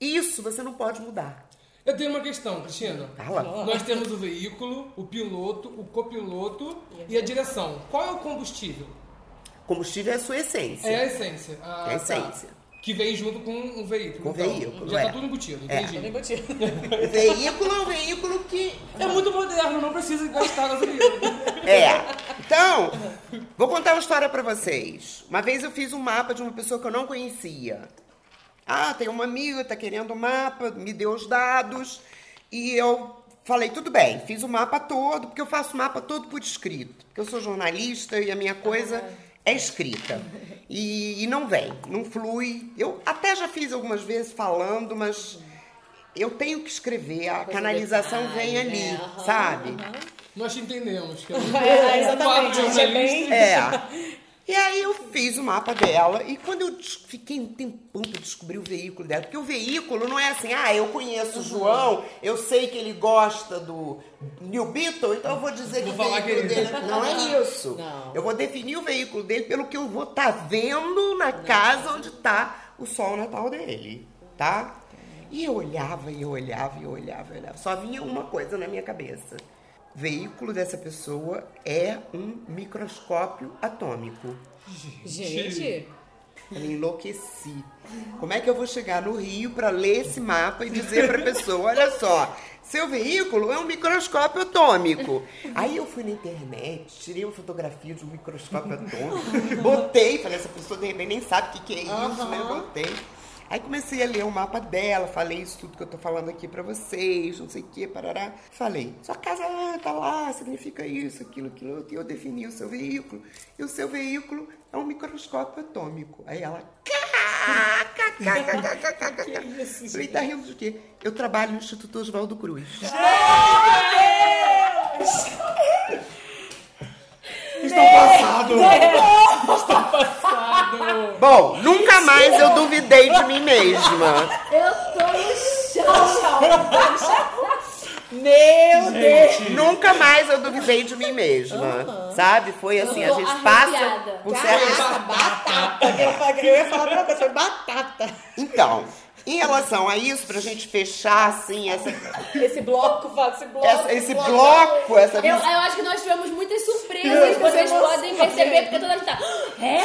Isso você não pode mudar. Eu tenho uma questão, Cristina. Fala. Nós temos o veículo, o piloto, o copiloto e a direção. Qual é o combustível? Combustível é a sua essência. É a essência. Ah, É a tá. Que vem junto com um veículo. Com então. veículo, Já é. tá tudo embutido, É. entendi. O veículo é um veículo que. É muito moderno, não precisa gastar gasolina. É. Então, vou contar uma história pra vocês. Uma vez eu fiz um mapa de uma pessoa que eu não conhecia. Ah, tem uma amiga, tá querendo o mapa, me deu os dados. E eu falei, tudo bem, fiz o mapa todo, porque eu faço o mapa todo por escrito. Porque eu sou jornalista e a minha coisa é escrita. E, e não vem, não flui. Eu até já fiz algumas vezes falando, mas eu tenho que escrever, a canalização vem ali, sabe? Nós te entendemos. Que É, exatamente, Um a gente é bem- É. E aí eu fiz o mapa dela e quando eu fiquei um tempão pra descobrir o veículo dela, porque o veículo não é assim, ah, eu conheço o João, eu sei que ele gosta do New Beetle, então eu vou dizer que o Vou falar veículo que ele- dele não é isso. Não. Eu vou definir o veículo dele pelo que eu vou estar vendo na casa onde tá o sol natal dele, tá? E eu olhava, e eu olhava, e eu olhava, e eu olhava. Só vinha uma coisa na minha cabeça. Veículo dessa pessoa é um microscópio atômico. Gente, Eu enlouqueci. Como é que eu vou chegar no Rio para ler esse mapa e dizer para a pessoa, olha só, seu veículo é um microscópio atômico. Aí eu fui na internet, tirei uma fotografia de um microscópio atômico, botei, falei, essa pessoa de repente nem sabe o que, que é isso, né? Botei. Aí comecei a ler o mapa dela, falei isso tudo que eu tô falando aqui pra vocês, não sei o que, parará. Falei, sua casa tá lá, significa isso, aquilo, aquilo, outro. E eu defini o seu veículo. E o seu veículo é um microscópio atômico. Aí ela, Falei, tá rindo de quê? Eu trabalho no Instituto Oswaldo Cruz. Estão passados. Estão passados. Bom, nunca mais eu duvidei de mim mesma. Eu tô no chão. meu Deus! Nunca mais eu duvidei de mim mesma. Sabe? Foi assim, a gente passa por certas batata! Eu falei- Eu ia falar pra coisa, foi batata. Então, em relação a isso, pra gente fechar, assim, essa, Esse bloco, esse bloco. essa- esse bloco, essa Eu, visão. eu acho que nós tivemos muitas surpresas, vocês podem perceber, porque toda gente tá. É?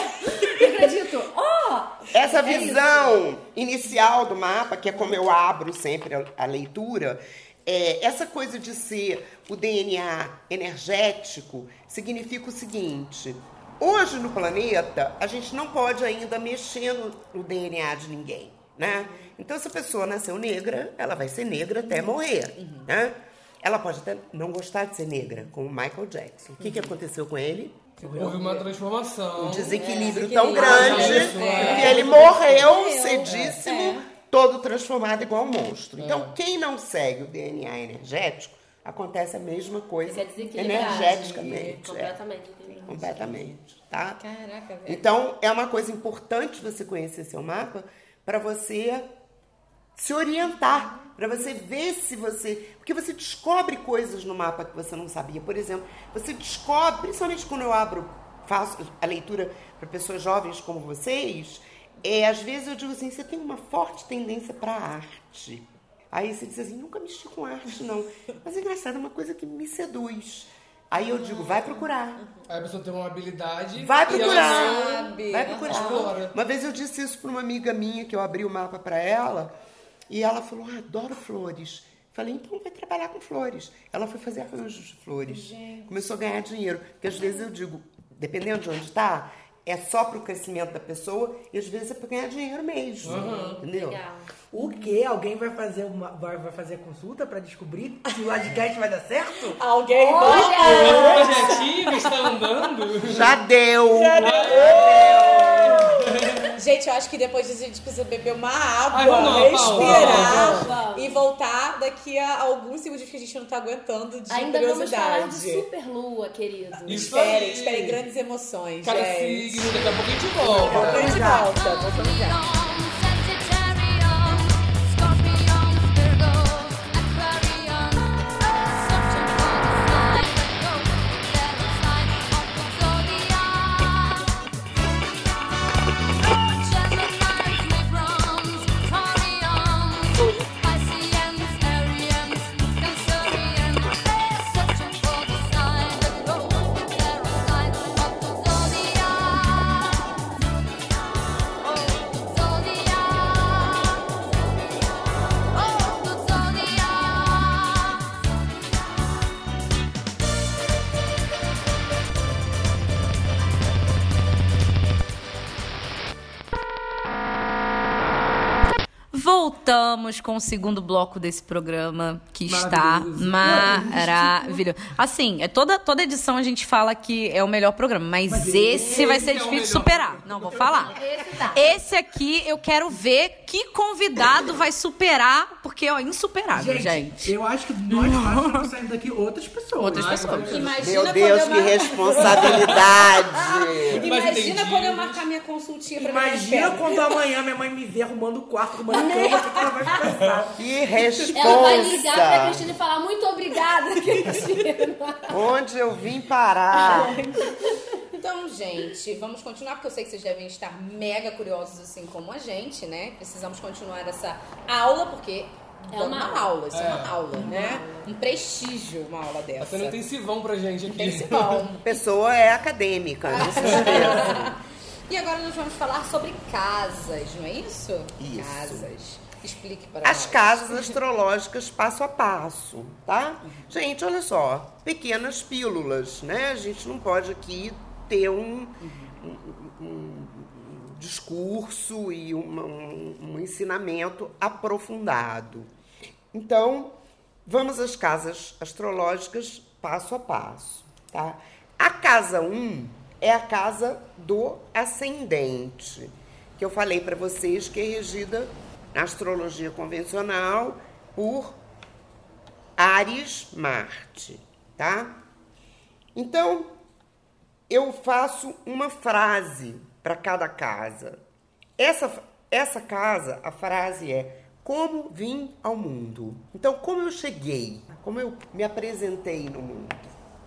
Não acredito. Ó! Essa É visão inicial do mapa, que é como eu abro sempre a, a leitura, é, essa coisa de ser o DNA energético significa o seguinte: hoje no planeta, a gente não pode ainda mexer no, no DNA de ninguém, né? Então, se a pessoa nasceu negra, ela vai ser negra até morrer, né? Ela pode até não gostar de ser negra, como Michael Jackson. O que, que aconteceu com ele? Houve uma transformação. um desequilíbrio É, tão grande é. que ele morreu Morreu, cedíssimo, é. todo transformado igual um monstro. Então, quem não segue o DNA energético, acontece a mesma coisa energeticamente. é, Completamente. completamente, tá? Caraca, velho. Então, é uma coisa importante você conhecer seu mapa para você se orientar, para você ver se você. Porque você descobre coisas no mapa que você não sabia. Por exemplo, você descobre, principalmente quando eu abro, faço a leitura para pessoas jovens como vocês, é, às vezes eu digo assim: você tem uma forte tendência para arte. Aí você diz assim: nunca mexi com arte, não. Mas é engraçado, é uma coisa que me seduz. Aí eu digo: vai procurar. Aí a pessoa tem uma habilidade. Vai e ela procurar. Vai procurar. Explora. Uma vez eu disse isso para uma amiga minha, que eu abri o mapa para ela, e ela falou: ah, adoro flores. Falei, então vai trabalhar com flores. Ela foi fazer arranjos de flores. Começou a ganhar dinheiro. Porque às vezes eu digo, dependendo de onde está, é só para o crescimento da pessoa, e às vezes é para ganhar dinheiro mesmo. Entendeu? Legal. O que? Alguém vai fazer uma, vai, vai fazer consulta pra descobrir se o Ladcast vai dar certo? Alguém O vai. projetinho está andando. Já deu! Gente, eu acho que depois disso a gente precisa beber uma água, Ai, vamos respirar Vamos, vamos. e voltar daqui a alguns segundos que a gente não tá aguentando de Ainda vamos falar curiosidade. de superlua, querido. Esperem, esperem grandes emoções, Cada gente. signo, daqui a pouco a gente Daqui a pouco a volta. gente volta. Voltamos já. Voltamos com o segundo bloco desse programa que está Maravilhoso. Assim, é toda, toda edição a gente fala que é o melhor programa, mas, Mas esse, esse vai ser é difícil de superar. Não, vou falar. Esse tá. Esse aqui eu quero ver que convidado vai superar, porque ó, insuperável, Gente, gente. eu acho que nós quatro estamos saindo daqui outras pessoas. Outras pessoas. Imagina Meu Deus, quando que responsabilidade! Imagina entendi. quando eu marcar minha consultinha pra ver Imagina como quando amanhã minha mãe me ver arrumando o quarto, arrumando a cama, o que ela vai pensar? Que Ela vai ligar pra responsa! Cristina e falar muito obrigada, Cristina. Onde eu vim parar? Então, gente, vamos continuar, porque eu sei que vocês devem estar mega curiosos, assim como a gente, né? Precisamos continuar essa aula, porque É é uma uma aula, isso é, uma aula, né? Um prestígio uma aula dessa. Tá sendo intensivão pra gente aqui. Intensivão. Pessoa é acadêmica, não se esqueça. E agora nós vamos falar sobre casas, não é isso? Isso. Casas. Explique para As nós. casas astrológicas passo a passo, tá? Gente, olha só, pequenas pílulas, né? A gente não pode aqui ter um, um- um discurso e uma- um, um ensinamento aprofundado. Então, vamos às casas astrológicas passo a passo, tá? A casa 1 é a casa do ascendente, que eu falei para vocês que é regida na astrologia convencional por Ares Marte, tá? Então, eu faço uma frase para cada casa. Essa, essa casa, a frase é como vim ao mundo. Então, como eu cheguei, como eu me apresentei no mundo.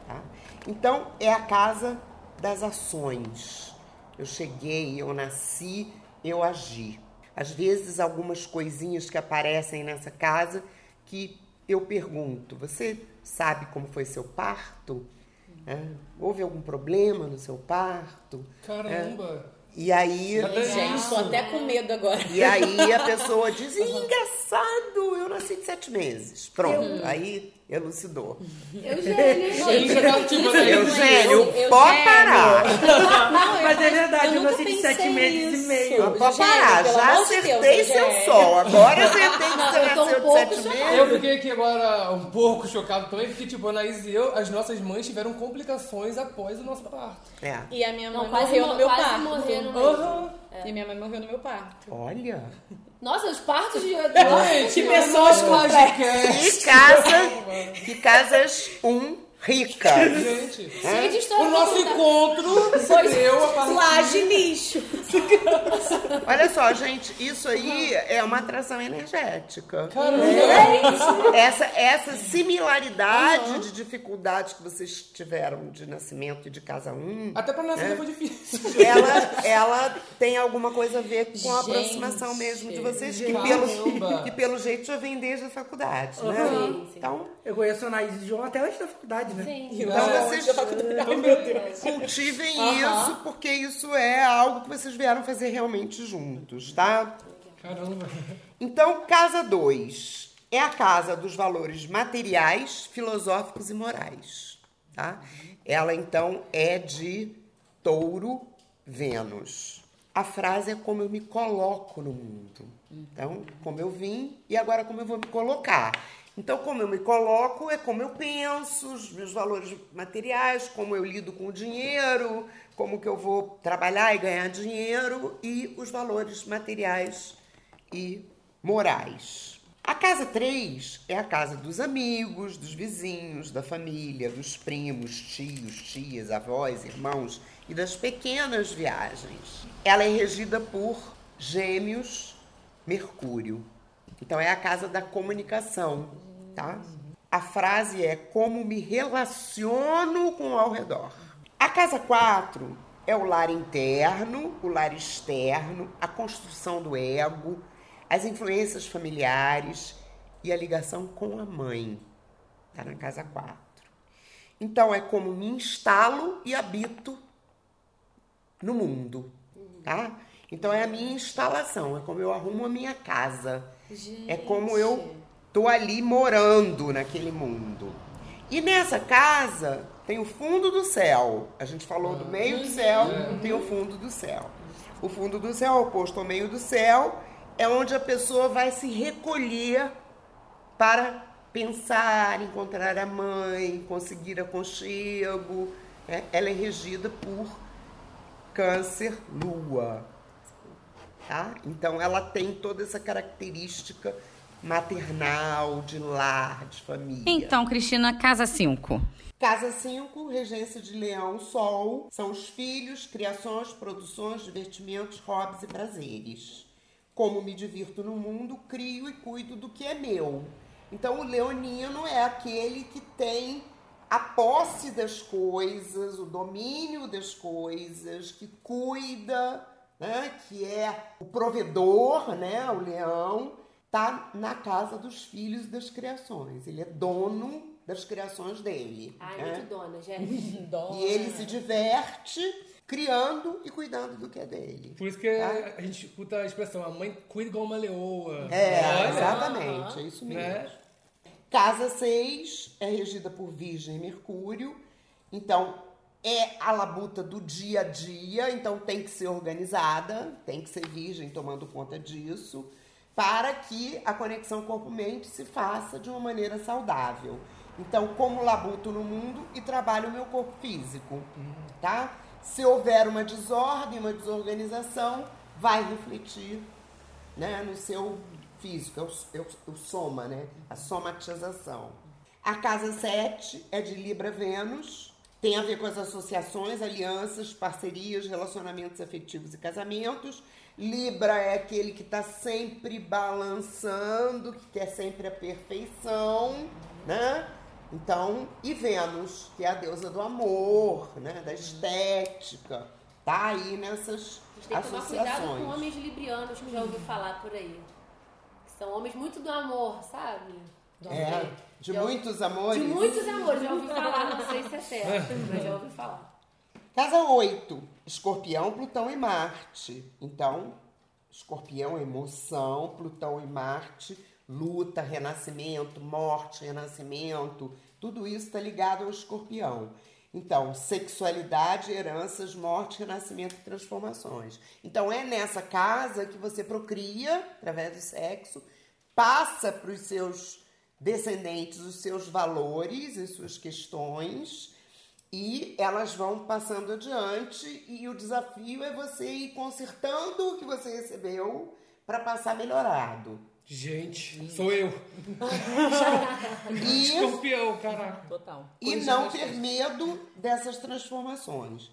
tá? Então, é a casa das ações. Eu cheguei, eu nasci, eu agi. Às vezes, algumas coisinhas que aparecem nessa casa que eu pergunto: você sabe como foi seu parto? É, houve algum problema no seu parto? Caramba. E aí, Gente, tô até com medo agora. e aí a pessoa diz, engraçado, eu nasci de sete meses. Pronto, aí elucidou. Eugênio. Eugênio, Eugênio. pode parar. Não, Mas é eu verdade, eu nasci de sete meses e meio. Pode parar, já de Deus, acertei seu Eugênio. sol. Agora acertei que Não, você um nasceu de sete meses. Eu fiquei aqui agora um pouco chocado também, porque, tipo, Anaís e eu, as nossas mães tiveram complicações após o nosso parto. É. E a minha mãe Não, quase, morreu mo- no meu quase parto. morreram mesmo. E minha mãe morreu no meu parto. Olha, Nossa, os partos de... Gente, que pessoas Lodcast. que casa, que casas um rica. Gente, de história o nosso encontro se deu a partir... Laje lixo. Olha só, gente, isso aí é uma atração energética. Caramba. Essa, essa similaridade de dificuldades que vocês tiveram de nascimento e de casa um, Até pra nascer É. foi difícil. ela, ela tem alguma coisa a ver com a Gente. aproximação mesmo de vocês, que pelo, que pelo jeito já vem desde a faculdade, né? Sim, sim. Então, Eu conheço a Anaís João até antes da faculdade, né? Sim. então É. vocês Oh, Deus. cultivem isso, porque isso é algo que vocês vieram fazer realmente juntos, tá? Caramba. Então, casa 2 é a casa dos valores materiais, filosóficos e morais, tá? Ela então é de Touro, Vênus. A frase é como eu me coloco no mundo. Então, como eu vim e agora como eu vou me colocar. Então, como eu me coloco é como eu penso, os meus valores materiais, como eu lido com o dinheiro, como que eu vou trabalhar e ganhar dinheiro e os valores materiais e morais. A casa 3 é a casa dos amigos, dos vizinhos, da família, dos primos, tios, tias, avós, irmãos e das pequenas viagens. Ela é regida por Gêmeos, Mercúrio. Então é a casa da comunicação, tá? A frase é como me relaciono com o ao redor. A casa 4 é o lar interno, o lar externo, a construção do ego, as influências familiares e a ligação com a mãe. Tá na casa 4. Então é como me instalo e habito no mundo, tá? Então é a minha instalação, é como eu arrumo a minha casa. É como eu tô ali morando naquele mundo. E nessa casa tem o fundo do céu. A gente falou do meio do céu, tem o fundo do céu. O fundo do céu é oposto ao meio do céu é onde a pessoa vai se recolher para pensar, encontrar a mãe, conseguir aconchego. né? Ela é regida por câncer lua. Tá? Então ela tem toda essa característica maternal, de lar, de família. Então, Cristina, casa 5. Casa 5, regência de leão, sol, são os filhos, criações, produções, divertimentos, hobbies e prazeres. Como me divirto no mundo, crio e cuido do que é meu. Então, o leonino é aquele que tem a posse das coisas, o domínio das coisas, que cuida, né? que é o provedor, né? o leão, tá na casa dos filhos e das criações. Ele é dono das criações dele. Ai, né? muito dona, gente. E ele se diverte criando e cuidando do que é dele. Por isso que a gente escuta a expressão, a mãe cuida igual uma leoa. É, Olha, exatamente, é isso mesmo. Né? Casa 6 é regida por Virgem e Mercúrio, então é a labuta do dia a dia, então tem que ser organizada, tem que ser virgem tomando conta disso, para que a conexão corpo-mente se faça de uma maneira saudável. Então, como labuto no mundo e trabalho o meu corpo físico, tá? Se houver uma desordem, uma desorganização, vai refletir né, no seu físico, é o, é soma, né? A somatização. A casa 7 é de Libra Vênus, tem a ver com as associações, alianças, parcerias, relacionamentos afetivos e casamentos. Libra é aquele que está sempre balançando, que quer sempre a perfeição, né? Então, e Vênus, que é a deusa do amor, né? Da estética, tá aí nessas A gente tem que tomar cuidado associações. com homens librianos que já ouvi falar por aí. Que são homens muito do amor, sabe? Do É, amor. de Já ouvi- muitos amores. De muitos amores, já ouvi falar, não sei se é certo, mas já ouvi falar. Casa 8, Escorpião, Plutão e Marte. Então, Escorpião, emoção, Plutão e Marte, luta, renascimento, morte, renascimento, tudo isso está ligado ao Escorpião. Então, sexualidade, heranças, morte, renascimento e transformações. Então, é nessa casa que você procria, através do sexo, passa para os seus descendentes os seus valores, as suas questões, e elas vão passando adiante e o desafio é você ir consertando o que você recebeu para passar melhorado. Gente, sou eu. E, Escorpião, caraca. Total. e Coisa não ter medo dessas transformações.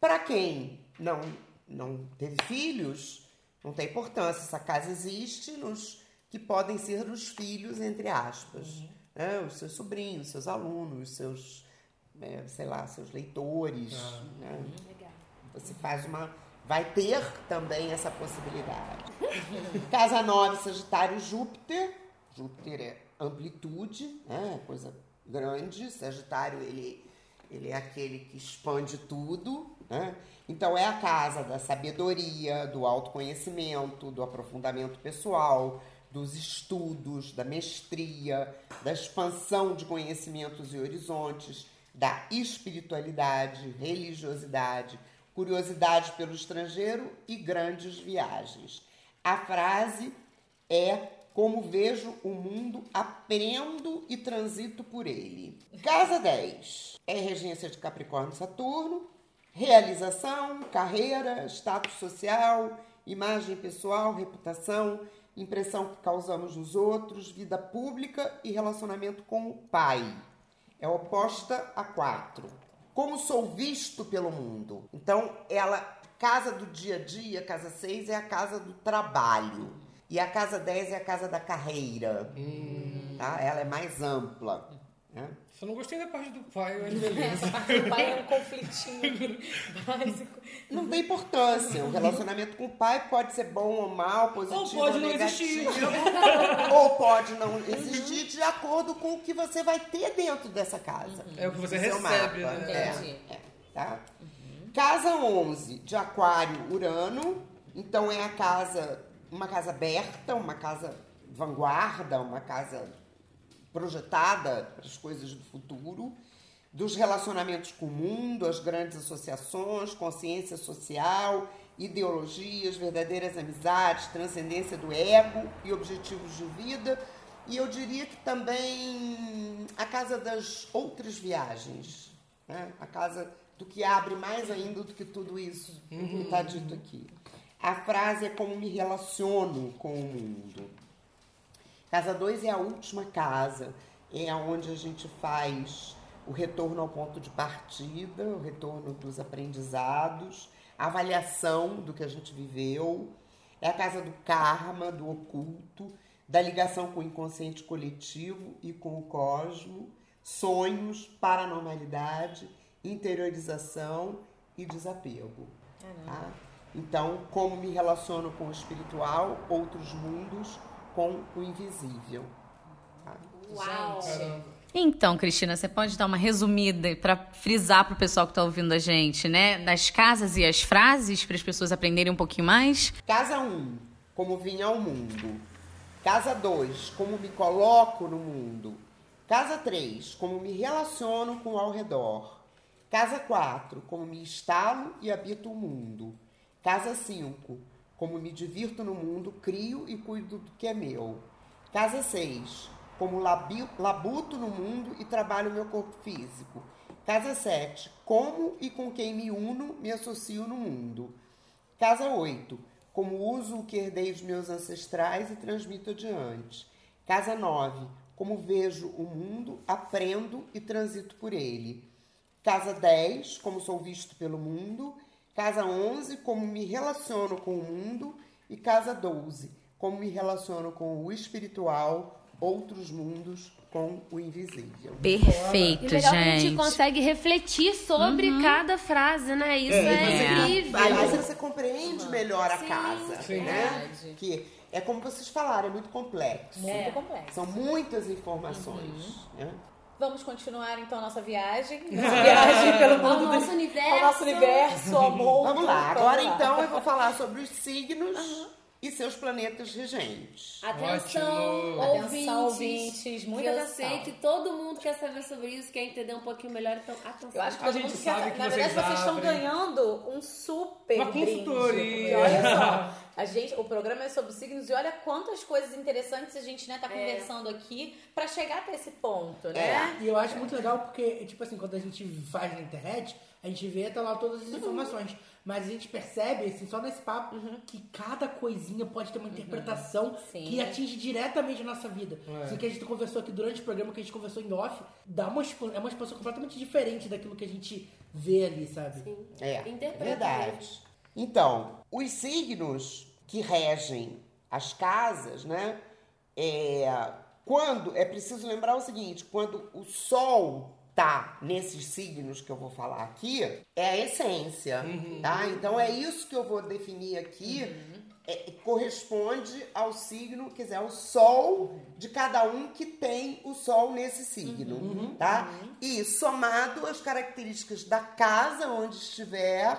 Para quem não, não teve filhos, não tem importância. Essa casa existe nos que podem ser os filhos, entre aspas. né? Os seus sobrinhos, seus alunos, seus, é, sei lá, seus leitores. né? Legal. Você faz uma. Vai ter também essa possibilidade. Casa 9, Sagitário, Júpiter. Júpiter é amplitude, né? coisa grande. Sagitário, ele, ele é aquele que expande tudo. Né? Então, é a casa da sabedoria, do autoconhecimento, do aprofundamento pessoal, dos estudos, da mestria, da expansão de conhecimentos e horizontes, da espiritualidade, religiosidade, curiosidade pelo estrangeiro e grandes viagens. A frase é como vejo o mundo, aprendo e transito por ele. Casa 10 é regência de Capricórnio Saturno, realização, carreira, status social, imagem pessoal, reputação, impressão que causamos nos outros, vida pública e relacionamento com o pai. É oposta a 4. Como sou visto pelo mundo? Então, ela, casa do dia a dia, casa 6 é a casa do trabalho. E a casa 10 é a casa da carreira. Tá? Ela é mais ampla. Né? Só não gostei da parte do pai, mas beleza. O pai é um conflitinho básico. Não tem importância. O relacionamento com o pai pode ser bom ou mal, positivo Ou pode ou não negativo. existir. ou pode não existir de acordo com o que você vai ter dentro dessa casa. É o que você seu recebe, mapa. né? É, Entendi. é, tá? Casa 11 de Aquário, Urano. Então é a casa, uma casa aberta, uma casa vanguarda, uma casa projetada para as coisas do futuro. dos relacionamentos com o mundo, as grandes associações, consciência social, ideologias, verdadeiras amizades, transcendência do ego e objetivos de vida. E eu diria que também a casa das outras viagens, né? a casa do que abre mais ainda do que tudo isso que está dito aqui. A frase é como me relaciono com o mundo. Casa 2 é a última casa, é onde a gente faz o retorno ao ponto de partida, o retorno dos aprendizados, a avaliação do que a gente viveu. É a casa do karma, do oculto, da ligação com o inconsciente coletivo e com o cosmo, sonhos, paranormalidade, interiorização e desapego. Tá? Então, como me relaciono com o espiritual, outros mundos, com o invisível. Tá? Uau! Então, Cristina, você pode dar uma resumida para frisar para o pessoal que está ouvindo a gente, né? Das casas e as frases para as pessoas aprenderem um pouquinho mais? Casa 1, um, como vim ao mundo. Casa 2, como me coloco no mundo. Casa 3, como me relaciono com o ao redor. Casa 4, como me instalo e habito o mundo. Casa 5, como me divirto no mundo, crio e cuido do que é meu. Casa 6, como labuto no mundo e trabalho meu corpo físico. Casa 7, como e com quem me uno, me associo no mundo. Casa 8, como uso o que herdei dos meus ancestrais e transmito adiante. Casa 9, como vejo o mundo, aprendo e transito por ele. Casa 10, como sou visto pelo mundo. Casa 11, como me relaciono com o mundo. E casa 12, como me relaciono com o espiritual, outros mundos, com o invisível. Perfeito, E legal que a gente gente. consegue refletir sobre cada frase, né? Isso é, Aí incrível. você compreende melhor a casa, Sim. né? Que é como vocês falaram, é muito complexo. Muito complexo. São muitas informações. né? Vamos continuar então a nossa viagem. Nossa viagem pelo Ao mundo. nosso do- universo. Ao nosso universo, ao mundo. Vamos lá, agora então eu vou falar sobre os signos e seus planetas regentes. Atenção, ouvintes. Atenção, ouvintes, muita eu atenção. sei que todo mundo quer saber sobre isso, quer entender um pouquinho melhor, então atenção. Eu acho que A todo gente mundo sabe quer. que Na verdade, vocês vocês estão ganhando um super Uma brinde. consultoria. Olha só, a gente, o programa é sobre signos e olha quantas coisas interessantes a gente né, tá conversando aqui pra chegar até esse ponto, né? E eu acho muito legal porque, tipo assim, quando a gente faz na internet, a gente vê, tá lá todas as informações. Mas a gente percebe, assim, só nesse papo, que cada coisinha pode ter uma interpretação Sim. que atinge diretamente a nossa vida. Assim, que a gente conversou aqui durante o programa, que a gente conversou em off, dá uma, é uma expansão completamente diferente daquilo que a gente vê ali, sabe? É, é Interpreta verdade. Então, os signos que regem as casas, né? É, quando é preciso lembrar o seguinte: quando o Sol tá nesses signos que eu vou falar aqui, é a essência, tá? Então é isso que eu vou definir aqui. é, corresponde ao signo, quer dizer, ao sol de cada um que tem o sol nesse signo, tá? E somado às características da casa onde estiver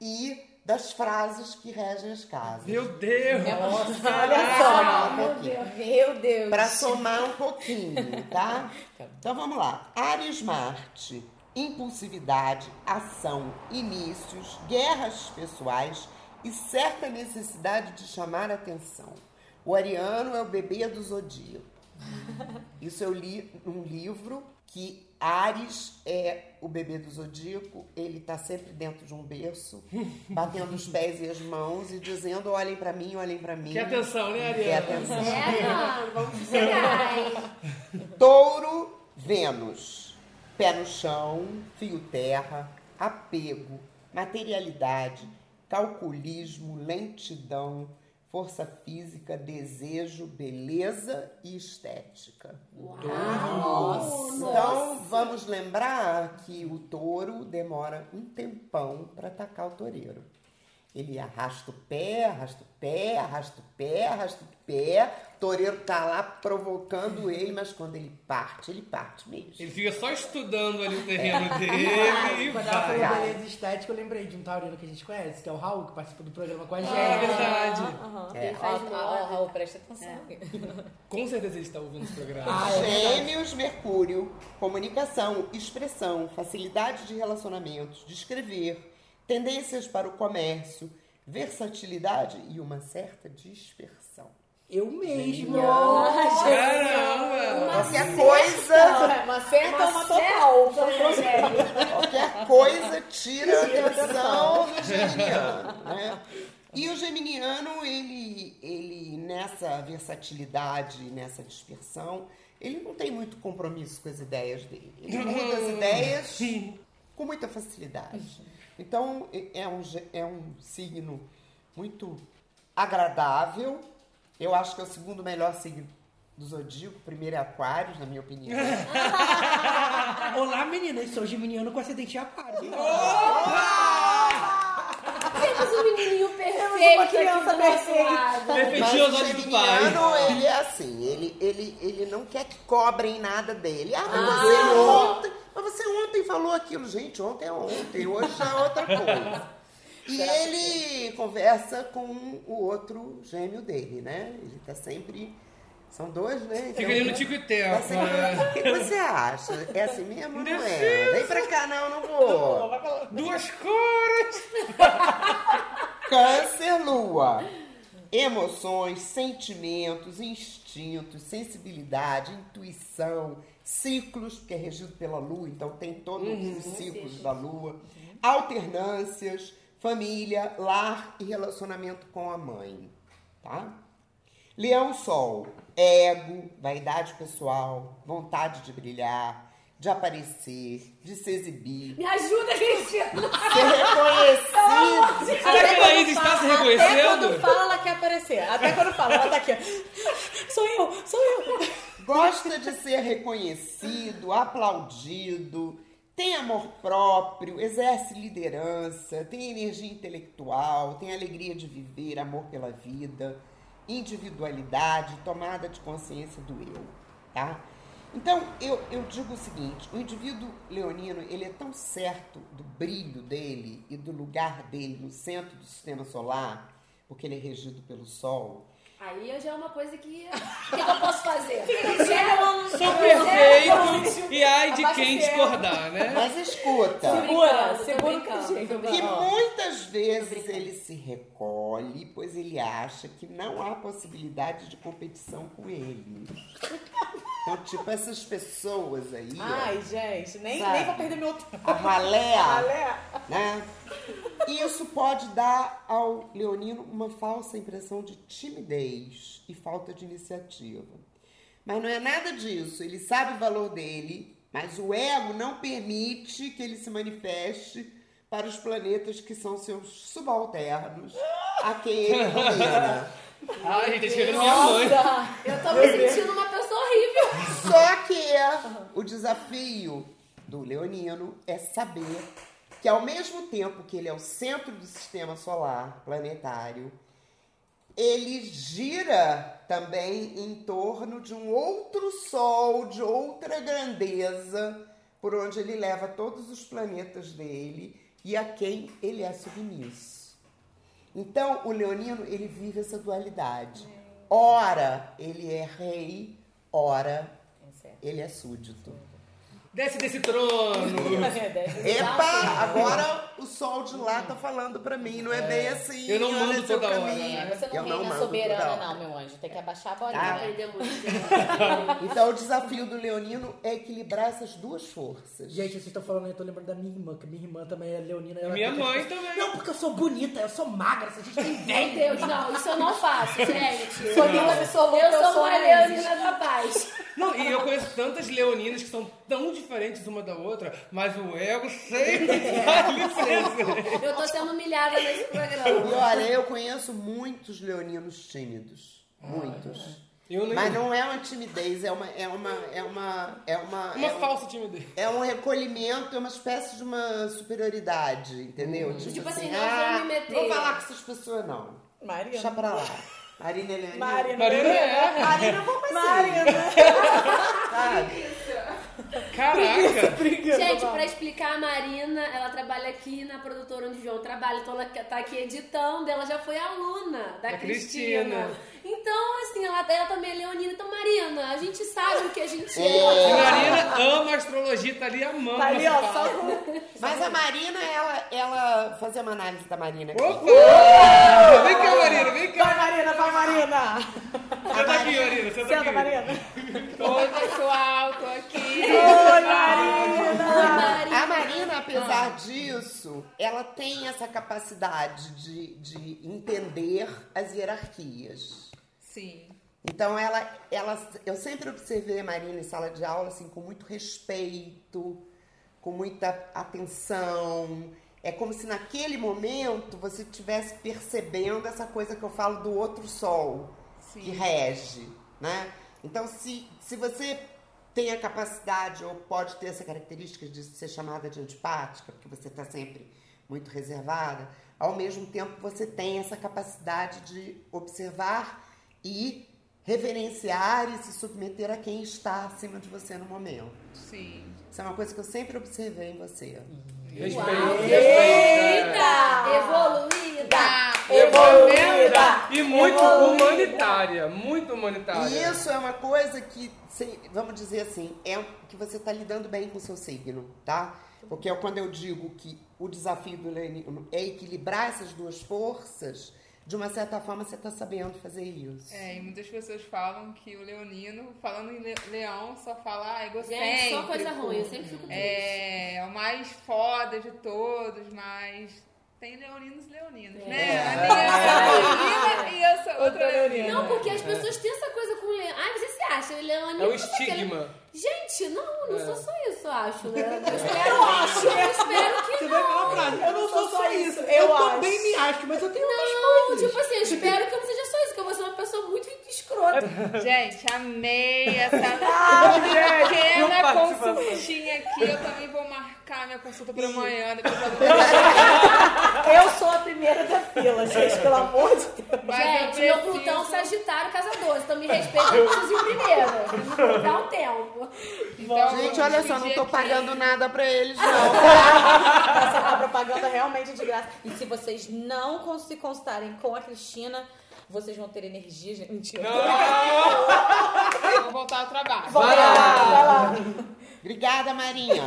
e das frases que regem as casas. Meu Deus! Olha só, meu Deus. Meu Deus. Para somar um pouquinho, tá? Então vamos lá. Ares Marte, impulsividade, ação, inícios, guerras pessoais e certa necessidade de chamar atenção. O ariano é o bebê do zodíaco. Isso eu li num livro que Ares é o bebê do zodíaco, ele tá sempre dentro de um berço, batendo os pés e as mãos e dizendo: olhem pra mim, olhem pra mim. Que atenção, né, Que Ariana? atenção. É, mano, vamos chegar, hein? Touro, Vênus. Pé no chão, fio terra, apego, materialidade, calculismo, lentidão, força física, desejo, beleza e estética. Então, vamos lembrar que o touro demora um tempão para atacar o toureiro. Ele arrasta o pé, arrasta o pé, arrasta o pé, arrasta o pé. O toureiro tá lá provocando ele, mas quando ele parte, ele parte mesmo. Ele fica só estudando ali o terreno Ah, dele e Quando ela falou beleza estética, eu lembrei de um taurino que a gente conhece, que é o Raul, que participa do programa com a gente. É verdade. É. Ele faz ó, ó, Raul, presta atenção. Com certeza ele está ouvindo esse programa. Ah, é. Gêmeos, Mercúrio, comunicação, expressão, facilidade de relacionamentos, de escrever, tendências para o comércio, versatilidade e uma certa dispersão. Eu mesmo. Caramba! Qualquer coisa, Uma certa uma total. qualquer coisa tira a atenção do geminiano, né? E o geminiano, ele, ele nessa versatilidade, nessa dispersão, ele não tem muito compromisso com as ideias dele. Ele muda as ideias com muita facilidade. Então, é um, é um signo muito agradável. Eu acho que é o segundo melhor signo do zodíaco. O primeiro é Aquários, na minha opinião. Olá, meninas. Sou geminiano com ascendente em aquário. Temos um menininho perfeito uma criança perfeita. lado. Defendi Mas os o olhos do pai. ele é assim, ele, ele, ele não quer que cobrem nada dele. Ah, mas você ontem, mas você ontem falou aquilo. Gente, ontem é ontem, hoje já é outra coisa. E ele conversa com o outro gêmeo dele, né? Ele tá sempre... São dois, né? Fica ali no tico e teco. Tá sempre- né? O que você acha? É assim mesmo ou não é? Vem pra cá, não, não vou. Duas cores! Câncer, lua. Emoções, sentimentos, instintos, sensibilidade, intuição, ciclos, que é regido pela lua, então tem todos os ciclos da lua, alternâncias, família, lar e relacionamento com a mãe, tá? Leão Sol, ego, vaidade pessoal, vontade de brilhar, de aparecer, de se exibir, Me ajuda, Cristina. ser reconhecido. Será que a Laís está se Até quando reconhecendo? fala, ela quer aparecer. Até quando fala, ela tá aqui. sou eu. Gosta de ser reconhecido, aplaudido, tem amor próprio, exerce liderança, tem energia intelectual, tem alegria de viver, amor pela vida, individualidade, tomada de consciência do eu, tá? Então, eu, eu digo o seguinte, o indivíduo leonino, ele é tão certo do brilho dele e do lugar dele no centro do sistema solar, porque ele é regido pelo Sol, Aí já é uma coisa que. O que, que eu posso fazer? Sou perfeito e ai de quem discordar, né? Mas escuta, Segura, segura que muitas vezes ele se recolhe, pois ele acha que não há possibilidade de competição com ele. Então, tipo, essas pessoas aí, ó, Ai, gente, nem, Sabe? nem vou perder meu tempo. a ralé, Olha. né? Isso pode dar ao leonino uma falsa impressão de timidez e falta de iniciativa. Mas não é nada disso. Ele sabe o valor dele, mas o ego não permite que ele se manifeste para os planetas que são seus subalternos, a quem ele domina. Ai, gente, tá escrevendo minha mãe. Eu tô me sentindo uma pessoa horrível. Só que o desafio do leonino é saber que ao mesmo tempo que ele é o centro do sistema solar planetário, ele gira também em torno de um outro sol, de outra grandeza, por onde ele leva todos os planetas dele e a quem ele é submisso. Então, o leonino, ele vive essa dualidade. Ora, ele é rei, ora, ele é súdito. Desce desse trono. Epa, agora o sol de lá tá falando pra mim, não é, bem assim. Eu não olha mando seu toda hora, caminho. né? Você Eu não não reina mando soberana, toda hora. não, meu anjo. Tem que abaixar a bolinha. Tá. Muito. Então o desafio do leonino é equilibrar essas duas forças. Gente, vocês estão falando aí, eu tô lembrando da minha irmã, que minha irmã também é leonina. ela Minha fica- mãe também. Não, porque eu sou bonita, eu sou magra, essa gente tem Meu inveja. Deus, não, isso eu não faço, gente. Sou linda absoluta, Eu eu sou uma leonina capaz. Não, e eu conheço tantas leoninas que são tão diferentes uma da outra, mas o ego sempre vale presente. Eu tô sendo humilhada nesse E programa. olha, eu conheço muitos leoninos tímidos. Muitos. Eu nem... Mas não é uma timidez, é uma. É uma. É uma. É uma, Uma é um- falsa timidez. É um recolhimento, é uma espécie de uma superioridade, entendeu? Tipo assim, não vou me meter. Vou falar com essas pessoas, não. Marina. Deixa pra lá. Marina Helena. Marina. Marina é. Marina, vamos. Marina. Sabe? Caraca. Gente, pra explicar, a Marina, ela trabalha aqui na produtora onde o João trabalha, então ela tá aqui editando, ela já foi aluna da, Da Cristina. Cristina. Então, assim, ela, ela também é leonina. Então, Marina, a gente sabe o que a gente A é. Marina ama astrologia, tá ali amando. Tá ali, ó, só com... Mas a Marina, ela, ela fazer uma análise da Marina aqui. Opa! Vem cá, Marina, vem cá. Vai, Marina, vai, Marina. Senta aqui, Marina, senta Senta, aqui. Marina. Oi, pessoal, tô aqui. Oi, Marina. Marina. A Marina, apesar disso, ela tem essa capacidade de, de entender as hierarquias. Sim. Então ela, ela, eu sempre observei a Marina em sala de aula assim com muito respeito, com muita atenção. É como se naquele momento você estivesse percebendo essa coisa que eu falo do outro sol que rege, né? Então se, se você tem a capacidade ou pode ter essa característica de ser chamada de antipática, porque você está sempre muito reservada, ao mesmo tempo você tem essa capacidade de observar e reverenciar e se submeter a quem está acima de você no momento. Sim. Isso é uma coisa que eu sempre observei em você. Respeito. Eita! Evoluída! Evoluída. E muito humanitária, muito humanitária. E isso é uma coisa que, vamos dizer assim, é que você está lidando bem com o seu signo, tá? Porque é quando eu digo que o desafio do leonino é equilibrar essas duas forças, de uma certa forma você está sabendo fazer isso. É, e muitas pessoas falam que o leonino, falando em le- leão, só fala ah, egocêntrico. Gente, só coisa ruim, eu sempre fico triste. É, é o mais foda de todos, mas tem leoninos e leoninos, É. né? A minha é leonina e eu sou outra leonina. Não, porque as pessoas têm essa coisa com o leão. Ai, você se acha, o leonino... É o não sei que, estigma. Gente, não, não É. sou só isso, eu acho, né? Eu espero, eu acho. Eu espero que Você vai não. falar frase. Eu não sou só isso. eu Eu acho. também me acho, mas eu tenho Não, outras coisas. tipo assim, eu espero que eu não seja muito escrota. Gente, amei essa pequena consultinha aqui. Eu também vou marcar minha consulta para amanhã. Depois eu sou a primeira da fila, gente, pelo amor de Deus. Mas Gente, eu meu Plutão Sagitário, casa 12, então me respeita, eu preciso ir primeiro. Dá um tempo. Então, Gente, olha só, não tô aqui. pagando nada pra eles, não. Essa é uma propaganda realmente de graça. E se vocês não se consultarem com a Cristina, vocês vão ter energia, gente. Mentira. Vou voltar ao trabalho. Vai lá, vai lá. Obrigada, Marinha.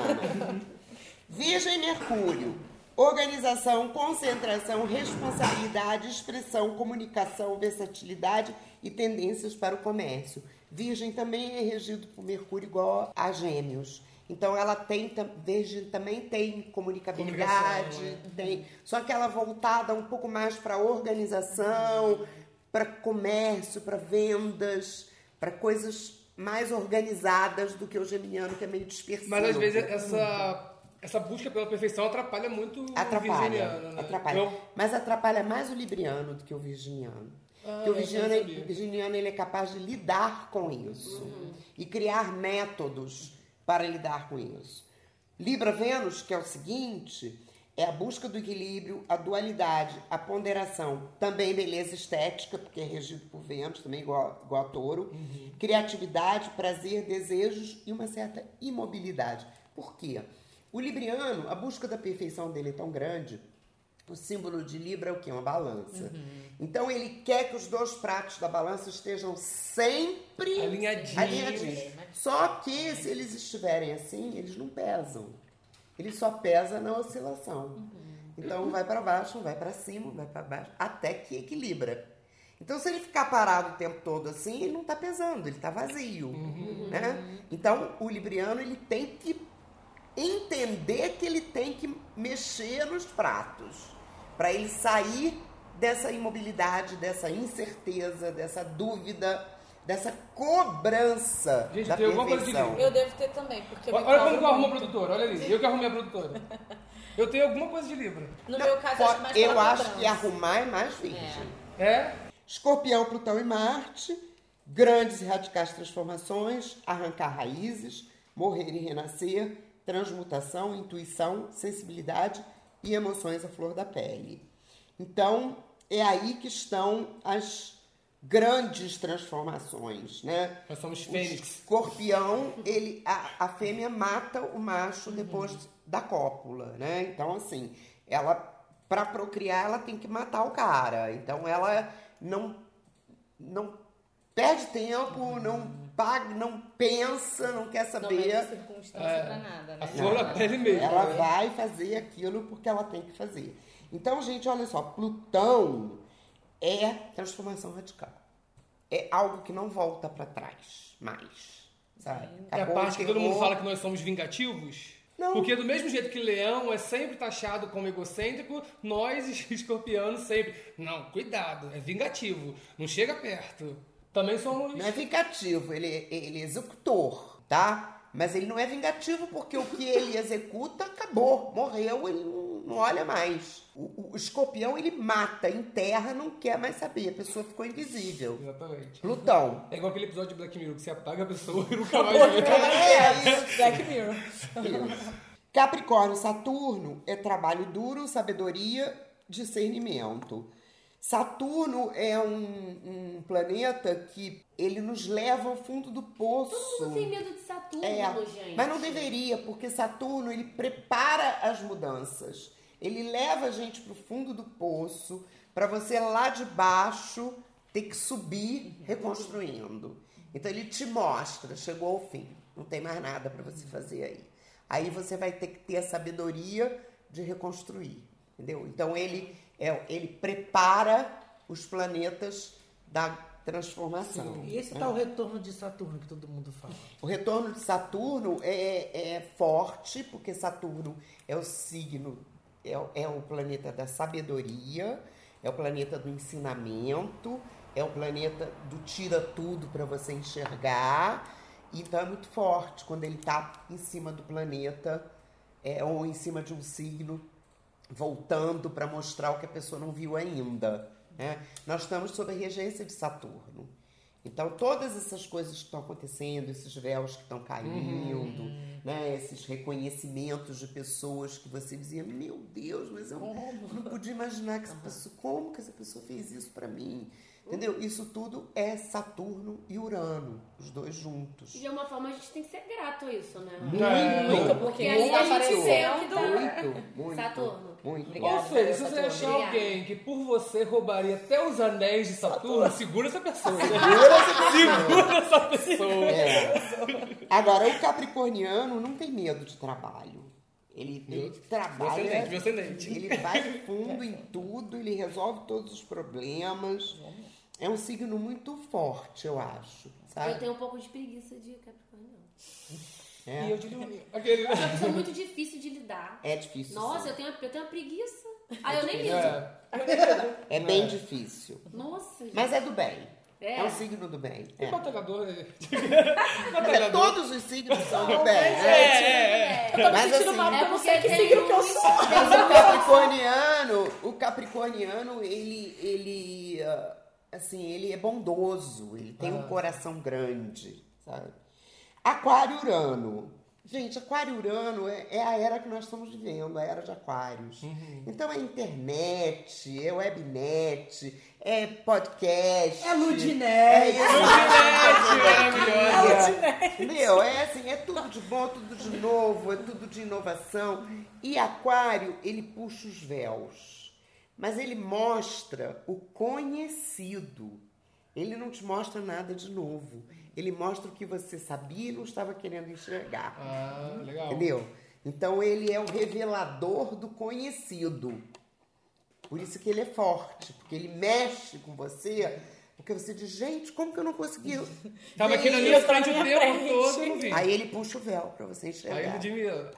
Virgem e Mercúrio. Organização, concentração, responsabilidade, expressão, comunicação, versatilidade e tendências para o comércio. Virgem também é regido por Mercúrio igual a Gêmeos. Então ela tem, Virgem também tem comunicabilidade, Comunicação, né? tem, só que ela voltada um pouco mais para organização, para comércio, para vendas, para coisas mais organizadas do que o geminiano que é meio dispersivo. Mas às vezes essa, essa busca pela perfeição atrapalha muito o Atrapalha, virginiano, né? atrapalha. Então, Mas atrapalha mais o libriano do que o virginiano. Porque o Ah, virginiano, o virginiano ele é capaz de lidar com isso e criar métodos para lidar com isso. Libra Vênus, que é o seguinte, é a busca do equilíbrio, a dualidade, a ponderação, também beleza estética, porque é regido por Vênus, também igual, igual a touro, criatividade, prazer, desejos e uma certa imobilidade. Por quê? O libriano, a busca da perfeição dele é tão grande o símbolo de Libra é o quê? Uma balança. Então ele quer que os dois pratos da balança estejam sempre Alinhadinhos. alinhadinhos. Só que se eles estiverem assim, eles não pesam. Ele só pesa na oscilação. Então um vai para baixo, vai para cima, vai para baixo, até que equilibra. Então se ele ficar parado o tempo todo assim, ele não está pesando, ele está vazio, né? Então o libriano ele tem que entender que ele tem que mexer nos pratos para ele sair dessa imobilidade, dessa incerteza, dessa dúvida, dessa cobrança Gente, da tem alguma coisa de livro. Eu devo ter também, porque eu me Olha como que eu arrumo a produtora, olha ali. Eu que arrumei a produtora. Eu tenho alguma coisa de Libra. No meu caso, acho mais Eu acho cobrança. que arrumar é mais virgem. É? Escorpião, Plutão e Marte, grandes e radicais transformações, arrancar raízes, morrer e renascer, transmutação, intuição, sensibilidade e emoções à flor da pele. Então, é aí que estão as grandes transformações, né? Nós somos O fênix. escorpião, ele, a, a fêmea mata o macho depois da cópula, né? Então, assim, ela, para procriar, ela tem que matar o cara. Então, ela não, não perde tempo, não paga, não pensa, não quer Não saber. mede circunstância pra nada, né? A flor da pele mesmo. Ela né? vai fazer aquilo porque ela tem que fazer. Então, gente, olha só, Plutão é transformação radical. É algo que não volta pra trás mais, sabe? É a parte que todo mundo fala que nós somos vingativos. Não. Porque do mesmo jeito que leão é sempre taxado como egocêntrico, nós, escorpianos, sempre. Não, cuidado, é vingativo. Não chega perto. Também somos. Não é vingativo, ele, ele é executor, tá? Mas ele não é vingativo porque o que ele executa acabou, morreu, ele não, olha mais. O, o escorpião ele mata, enterra, não quer mais saber, a pessoa ficou invisível. Exatamente. Plutão. É igual aquele episódio de Black Mirror que você apaga a pessoa e nunca mais vê. É isso. Black Mirror. Isso. Capricórnio, Saturno é trabalho duro, sabedoria, discernimento. Saturno é um, um planeta que ele nos leva ao fundo do poço. Todo mundo tem medo de Saturno, É, gente. mas não deveria, porque Saturno ele prepara as mudanças. Ele leva a gente para o fundo do poço, para você lá de baixo ter que subir reconstruindo. Então ele te mostra, chegou ao fim, não tem mais nada para você fazer aí. Aí você vai ter que ter a sabedoria de reconstruir, entendeu? Então ele é, ele prepara os planetas da transformação. E esse né? tal retorno de Saturno que todo mundo fala. O retorno de Saturno é, é forte, porque Saturno é o signo, é, o- é o planeta da sabedoria, é o planeta do ensinamento, é o planeta do tira tudo para você enxergar. Então é muito forte quando ele está em cima do planeta é, ou em cima de um signo, voltando para mostrar o que a pessoa não viu ainda. Né? Nós estamos sob a regência de Saturno. Então, todas essas coisas que estão acontecendo, esses véus que estão caindo, né? esses reconhecimentos de pessoas que você dizia, meu Deus, mas eu não podia imaginar que essa pessoa, como que essa pessoa fez isso para mim? Entendeu? Isso tudo é Saturno e Urano, os dois juntos. De uma forma, a gente tem que ser grato a isso, né? Muito, Porque muito, aí a gente apareceu. senta... muito, muito, Saturno. muito. Obrigada. Ou seja, se você Saturno. achar alguém que por você roubaria até os anéis de Saturno, segura essa pessoa. Segura essa pessoa. Segura essa pessoa. É. Agora, o capricorniano não tem medo de trabalho. Ele, ele trabalha. ascendente, meu ascendente. Ele vai fundo em tudo, ele resolve todos os problemas. É um signo muito forte, eu acho. Sabe? Eu tenho um pouco de preguiça de Capricórnio. É. E eu digo, aquele... É uma pessoa muito difícil de lidar. É difícil. Nossa, sim. eu tenho, eu tenho uma preguiça. Ah, eu nem lido. É, É bem difícil. Nossa, gente. Mas é do bem. É. É, um signo do bem. É. batalhador... É, todos os signos são do bem. É, né? é, é. Mas assim, É porque que signo que eu sou. Mas o capricorniano, o capricorniano, ele, ele, ah, assim, ele é bondoso, ele tem um coração grande, sabe? Aquário Urano. Gente, Aquário Urano é, é a era que nós estamos vivendo, a era de Aquários. Então é internet, é webnet, é podcast. É Ludinete. É isso. maravilhosa. Meu, é assim, é tudo de bom, tudo de novo, é tudo de inovação. E Aquário, ele puxa os véus. Mas ele mostra o conhecido. Ele não te mostra nada de novo. Ele mostra o que você sabia e não estava querendo enxergar. Ah, legal. Entendeu? Então ele é o revelador do conhecido. Por isso que ele é forte, porque ele mexe com você, porque você diz, gente, como que eu não consegui? Tava aqui na minha isso?" frente o tempo todo não vi. Aí ele puxa o véu pra você Aí enxergar. Ludmilla.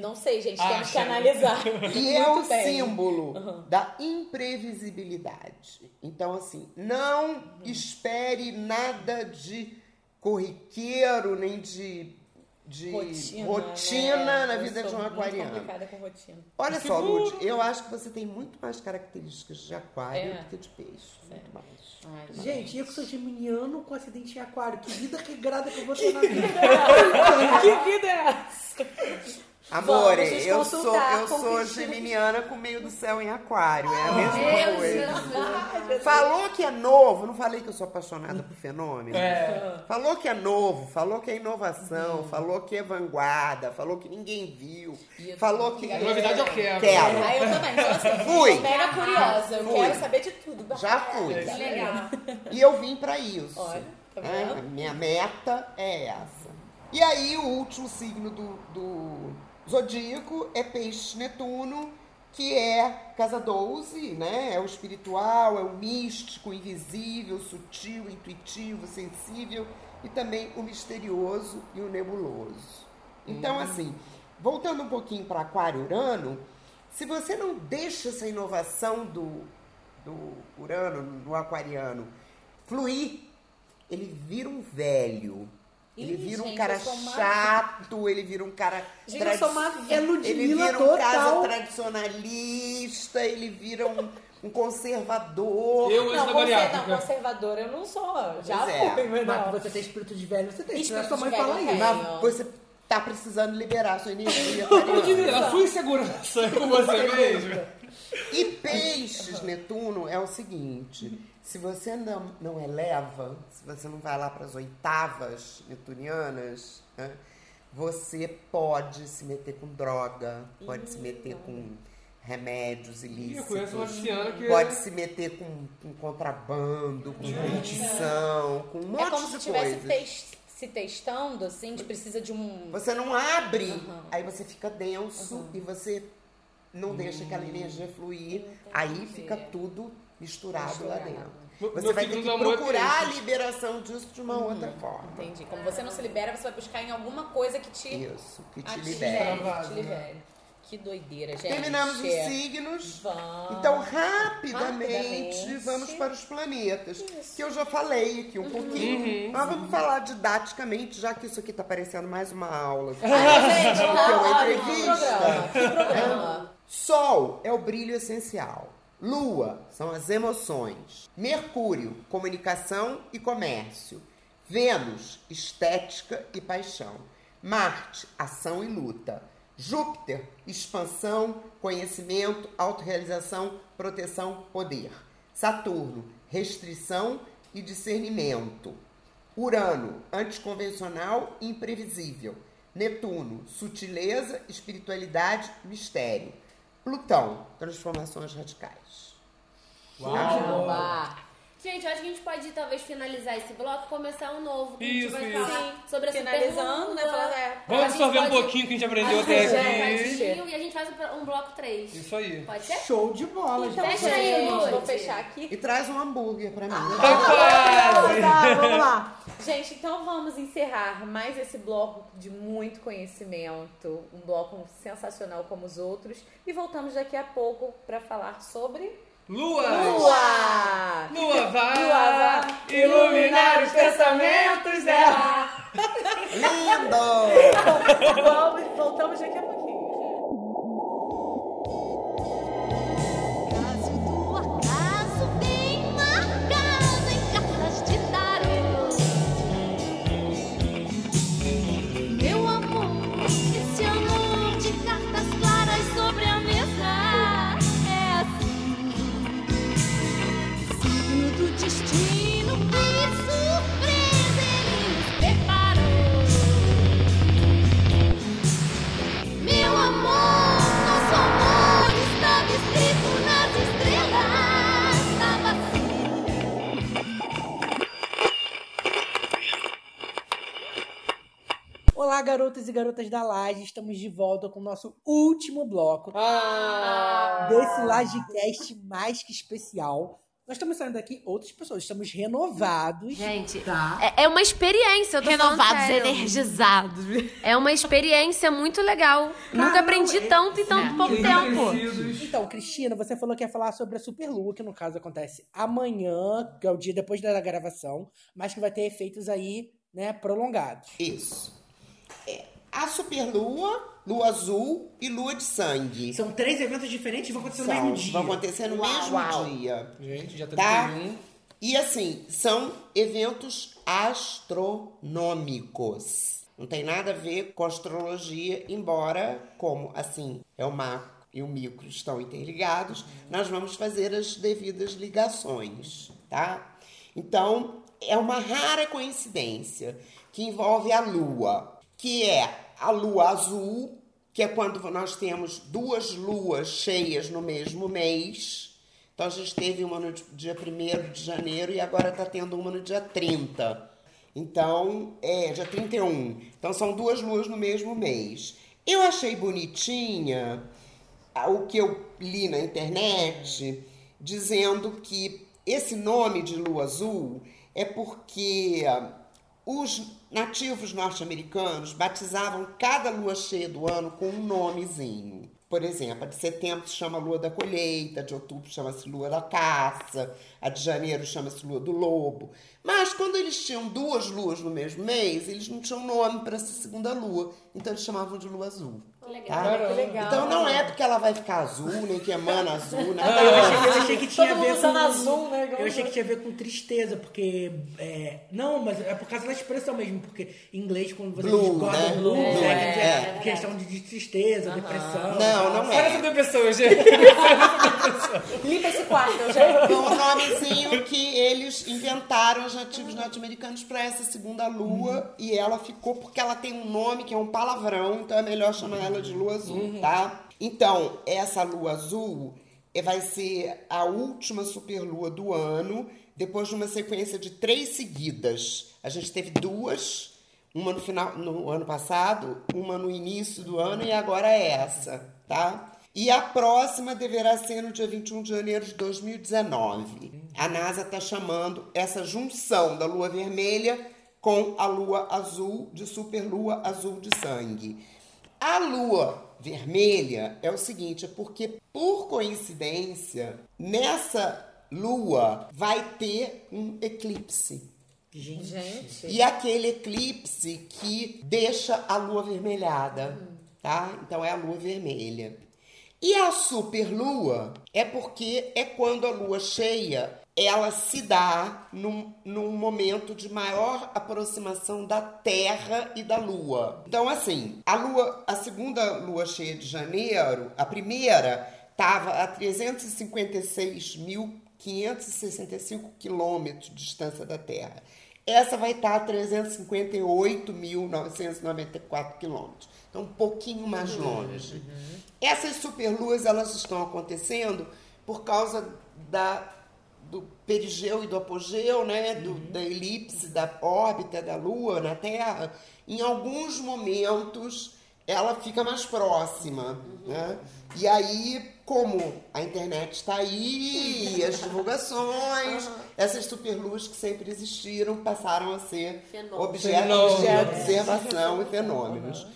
Não sei, gente. Ah, Temos que analisar. E é o bem. símbolo da imprevisibilidade. Então, assim, não espere nada de corriqueiro, nem de, de Rotina, rotina né? na vida de um muito aquariano. complicada com rotina. Olha Que só. Lud, eu acho que você tem muito mais características de aquário É. do que de peixe. Muito mais. Ai, Gente, eu que sou geminiano com acidente em aquário. Que vida regrada que eu vou ter na vida. que vida é essa? Amor, Vamos nos eu sou, eu com sou geminiana com meio do céu em aquário. É a mesma Deus, coisa. Falou que é novo, não falei que eu sou apaixonada por fenômeno? É. Falou que é novo, falou que é inovação, falou que é vanguarda, falou que ninguém viu, falou que. Novidade eu quero. Quero. Ah, eu também, sou assim. Fui. Mega curiosa, eu Fui. quero saber de tudo. Já fui. Que legal. E eu vim pra isso. Olha, tá É, minha meta é essa. E aí, o último signo do, do zodíaco é Peixe Netuno, que é casa 12, né? É o espiritual, é o místico, invisível, sutil, intuitivo, sensível e também o misterioso e o nebuloso. Então, assim, voltando um pouquinho para Aquário Urano, se você não deixa essa inovação do, do Urano, do aquariano, fluir, ele vira um velho. Ele Ih, vira um gente, cara sou uma- chato, ele vira um cara. Gente, eu sou uma É Ele vira um casa total. tradicionalista, ele vira um, um conservador. Eu Não, conser- não, bariátrica. conservadora eu não sou. Já Pois é. fui, mas Mas não. você tem espírito de velho, você tem. Espírito sua mãe de fala velho isso. tem. Mas você tá precisando liberar sua energia. A sua insegurança é com você mesmo. E peixes, Netuno, é o seguinte: se você não, não eleva, se você não vai lá para as oitavas netunianas, né, você pode se meter com droga, pode se meter com remédios ilícitos. conheço uma pisciana que. Pode se meter com, com contrabando, com corrupção, com um monte É como se de estivesse tes- se testando, assim, de precisa de um. Você não abre, Uhum. aí você fica denso e você não deixa aquela energia fluir. Aí fica tudo misturado, lá dentro. Você meu vai ter que é procurar a liberação disso de uma outra Uhum. forma. Entendi. Como você não se libera, você vai buscar em alguma coisa que te. Isso, que te libera. que te libere. Que doideira, gente. Terminamos os signos. Vamos. Então, rapidamente, Rapidamente. vamos para os planetas. Que eu já falei aqui um pouquinho. Uhum. Mas vamos falar didaticamente, já que isso aqui tá parecendo mais uma aula. Gente, que é uma ótimo. Que entrevista. programa. Que programa. Sol é o brilho essencial. Lua são as emoções. Mercúrio, comunicação e comércio. Vênus, estética e paixão. Marte, ação e luta. Júpiter, expansão, conhecimento, autorrealização, proteção, poder. Saturno, restrição e discernimento. Urano, anticonvencional e imprevisível. Netuno, sutileza, espiritualidade, mistério. Plutão, transformações radicais. Caramba. Gente, eu acho que a gente pode talvez finalizar esse bloco e começar um novo. Que Isso, a gente isso. vai falar sobre a Finalizando, né? Falar, é, Vamos absorver um pouquinho que a gente aprendeu a até aqui. E a gente faz um, bloco 3. Isso aí. Pode ser? Show de bola, Então, gente. Fecha aí, gente, Lud. vou fechar aqui. E traz um hambúrguer pra mim. Tá quase! Tá, vamos lá. Gente, então vamos encerrar mais esse bloco de muito conhecimento, um bloco sensacional como os outros, e voltamos daqui a pouco para falar sobre Lua! Lua. Lua vai, Lua vai iluminar os pensamentos dela. Lindo! Vamos, voltamos daqui a pouquinho. Olá, garotas e garotas da Laje. Estamos de volta com o nosso último bloco Ah, desse Lagecast mais que especial. Nós estamos saindo daqui outras pessoas, estamos renovados. Gente, Tá. é, é uma experiência. Eu tô Renovados, sério. energizados. É uma experiência muito legal. Nunca aprendi é- tanto em tanto pouco tempo. Então, Cristina, você falou que ia falar sobre a Superlua, que no caso acontece amanhã, que é o dia depois da gravação, mas que vai ter efeitos aí, né, prolongados. Isso. A superlua, lua azul e lua de sangue. São três eventos diferentes e vão acontecer no São- mesmo dia. vão acontecer no mesmo Uau. dia. Gente, já Tá? 31. E assim, são eventos astronômicos. Não tem nada a ver com astrologia, embora, como assim é o macro e o micro estão interligados, nós vamos fazer as devidas ligações, tá? Então, é uma rara coincidência que envolve a lua, que é a lua azul, que é quando nós temos duas luas cheias no mesmo mês. Então, a gente teve uma no dia 1 de janeiro e agora está tendo uma no dia 30. Então, é, dia 31. Então, são duas luas no mesmo mês. Eu achei bonitinha o que eu li na internet dizendo que esse nome de lua azul é porque ah, os nativos norte-americanos batizavam cada lua cheia do ano com um nomezinho. Por exemplo, a de setembro se chama lua da colheita, a de outubro chama-se lua da caça, a de janeiro chama-se lua do lobo. Mas quando eles tinham duas luas no mesmo mês, eles não tinham nome para essa segunda lua, então eles chamavam de lua azul. Legal, Tá? que legal. Então não é porque ela vai ficar azul, nem que emana azul, né? Não, eu achei, eu achei que tinha Todo a ver com... azul, né? Eu achei que tinha a ver com tristeza, porque... é, não, mas é por causa da expressão mesmo, porque em inglês, quando você Blue, diz God né? of Blue, Blue, né, é, dizer, é. questão de, de tristeza, depressão. Não, não Olha é. essa depressão, gente. Limpa esse quarto, Eugênio. Foi um nomezinho que eles inventaram, os nativos norte-americanos, para essa segunda lua. E ela ficou porque ela tem um nome que é um palavrão, então é melhor chamar ela de lua azul, tá? Então, essa lua azul eh, vai ser a última superlua do ano, depois de uma sequência de três seguidas. A gente teve duas, uma no final no ano passado, uma no início do ano e agora é essa, tá? E a próxima deverá ser no dia 21 de janeiro de 2019. A NASA está chamando essa junção da lua vermelha com a lua azul de superlua azul de sangue. A lua vermelha é o seguinte, é porque por coincidência nessa lua vai ter um eclipse. Gente. E aquele eclipse que deixa a lua vermelhada, tá? Então é a lua vermelha. E a superlua é porque é quando a lua cheia ela se dá num, num momento de maior aproximação da Terra e da Lua. Então, assim, a lua, a segunda lua cheia de janeiro, a primeira, estava a 356.565 quilômetros de distância da Terra. Essa vai estar a 358.994 quilômetros. Então, um pouquinho mais longe. Essas superluas, elas estão acontecendo por causa da, do perigeu e do apogeu, né? Do, Da elipse, da órbita da Lua na Terra. Em alguns momentos, ela fica mais próxima, né? E aí, como a internet está aí, e as divulgações, essas superluas que sempre existiram passaram a ser objetos de observação e fenômenos.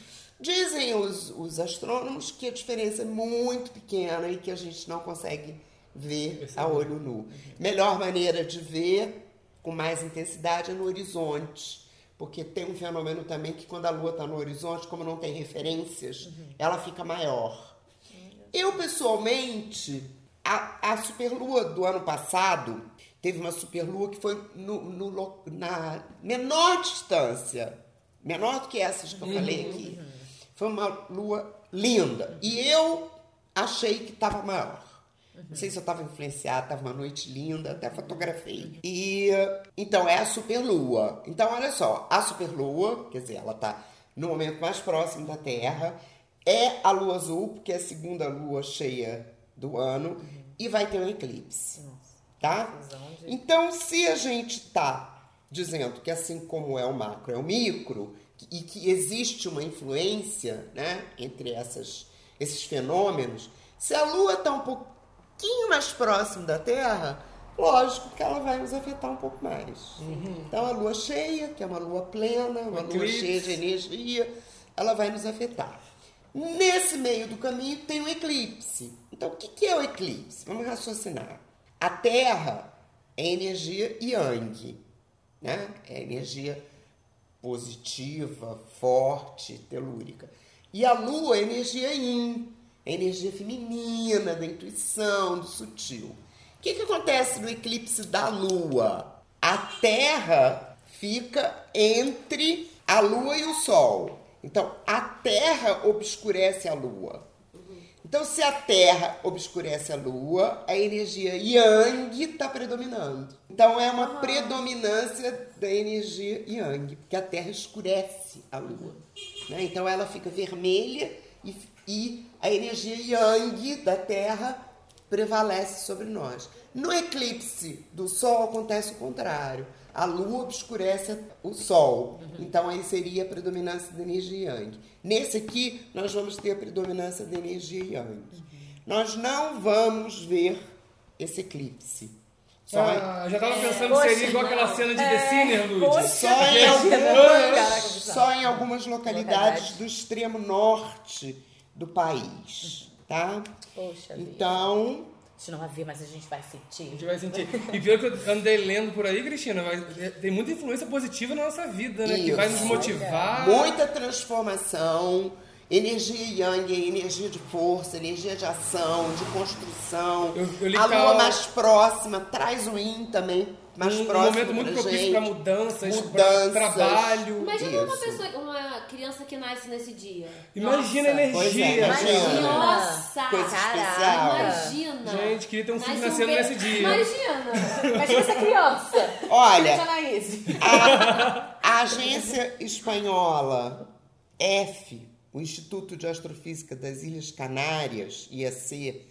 Dizem os, os astrônomos que a diferença é muito pequena e que a gente não consegue ver a olho nu. Melhor maneira de ver com mais intensidade é no horizonte. Porque tem um fenômeno também que quando a Lua está no horizonte, como não tem referências, ela fica maior. Eu, pessoalmente, a, a superlua do ano passado teve uma superlua que foi no, no na menor distância, menor do que essas que eu falei aqui. Foi uma lua linda. E eu achei que estava maior. Não sei se eu estava influenciada, estava uma noite linda, até fotografei. E então é a superlua. Então, olha só, a superlua, quer dizer, ela está no momento mais próximo da Terra, é a lua azul, porque é a segunda lua cheia do ano, e vai ter um eclipse. Tá? Então, se a gente está dizendo que assim como é o macro, é o micro, e que existe uma influência né, entre essas, esses fenômenos, se a Lua está um pouquinho mais próximo da Terra, lógico que ela vai nos afetar um pouco mais. Então, a Lua cheia, que é uma Lua plena, uma Lua Eclipse. cheia de energia, ela vai nos afetar. Nesse meio do caminho tem o eclipse. Então, o que que é o eclipse? Vamos raciocinar. A Terra é energia yang, né? É energia positiva, forte, telúrica. E a Lua é energia yin, é energia feminina, da intuição, do sutil. O que, que acontece no eclipse da Lua? A Terra fica entre a lua e o sol. Então, a Terra obscurece a lua. Então, se a Terra obscurece a Lua, a energia Yang está predominando. Então, é uma predominância da energia Yang, porque a Terra escurece a Lua. né? Então, ela fica vermelha e, e a energia Yang da Terra prevalece sobre nós. No eclipse do Sol acontece o contrário. A Lua obscurece o Sol. Então aí seria a predominância da energia Yang. Nesse aqui, nós vamos ter a predominância da energia Yang. Nós não vamos ver esse eclipse. Só Ah, já tava pensando que seria igual aquela cena de The Sinner, Lud. só em, algumas, só em algumas localidades do extremo norte do país, tá? Poxa vida. Então, A gente não vai ver, mas a gente vai sentir. A gente vai sentir. E pior que eu andei lendo por aí, Cristina, tem muita influência positiva na nossa vida, né? Que vai nos Isso. motivar. muita transformação, energia yang, é energia de força, energia de ação, de construção. Eu- eu a lua a- mais próxima traz o yin também, mais um, um próximo momento muito pra propício gente. para mudanças, pra Mudanças. trabalho. Imagina uma pessoa, uma criança que nasce nesse dia. Imagina a Nossa, pois é, energia. imagina. Nossa! Coisa Caraca. especial. Imagina! Gente, queria ter um filho Nasce nascendo be- nesse dia. Imagina! Imagina essa criança. Olha, Janaíse. a, a agência espanhola F, o Instituto de Astrofísica das Ilhas Canárias, IAC,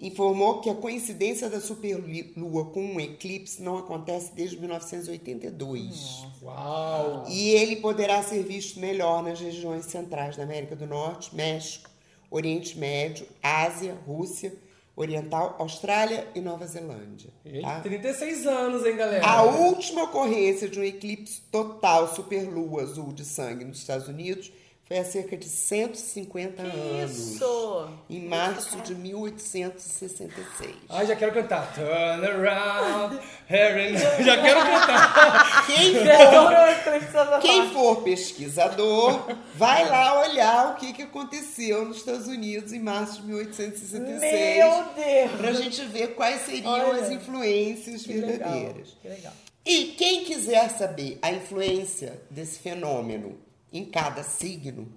informou que a coincidência da superlua com um eclipse não acontece desde 1982. Uau! E ele poderá ser visto melhor nas regiões centrais da América do Norte, México, Oriente Médio, Ásia, Rússia, Oriental, Austrália e Nova Zelândia. Tá? 36 anos, hein, galera? A última ocorrência de um eclipse total superlua azul de sangue nos Estados Unidos foi há cerca de 150 anos. Isso. Em março de 1866. Ai, já quero cantar. Turn around, Harry. Já quero cantar. Quem for, quem for pesquisador, vai lá olhar o que, que aconteceu nos Estados Unidos em março de 1866. Meu Deus. Pra gente ver quais seriam as influências verdadeiras. Que legal. E quem quiser saber a influência desse fenômeno em cada signo,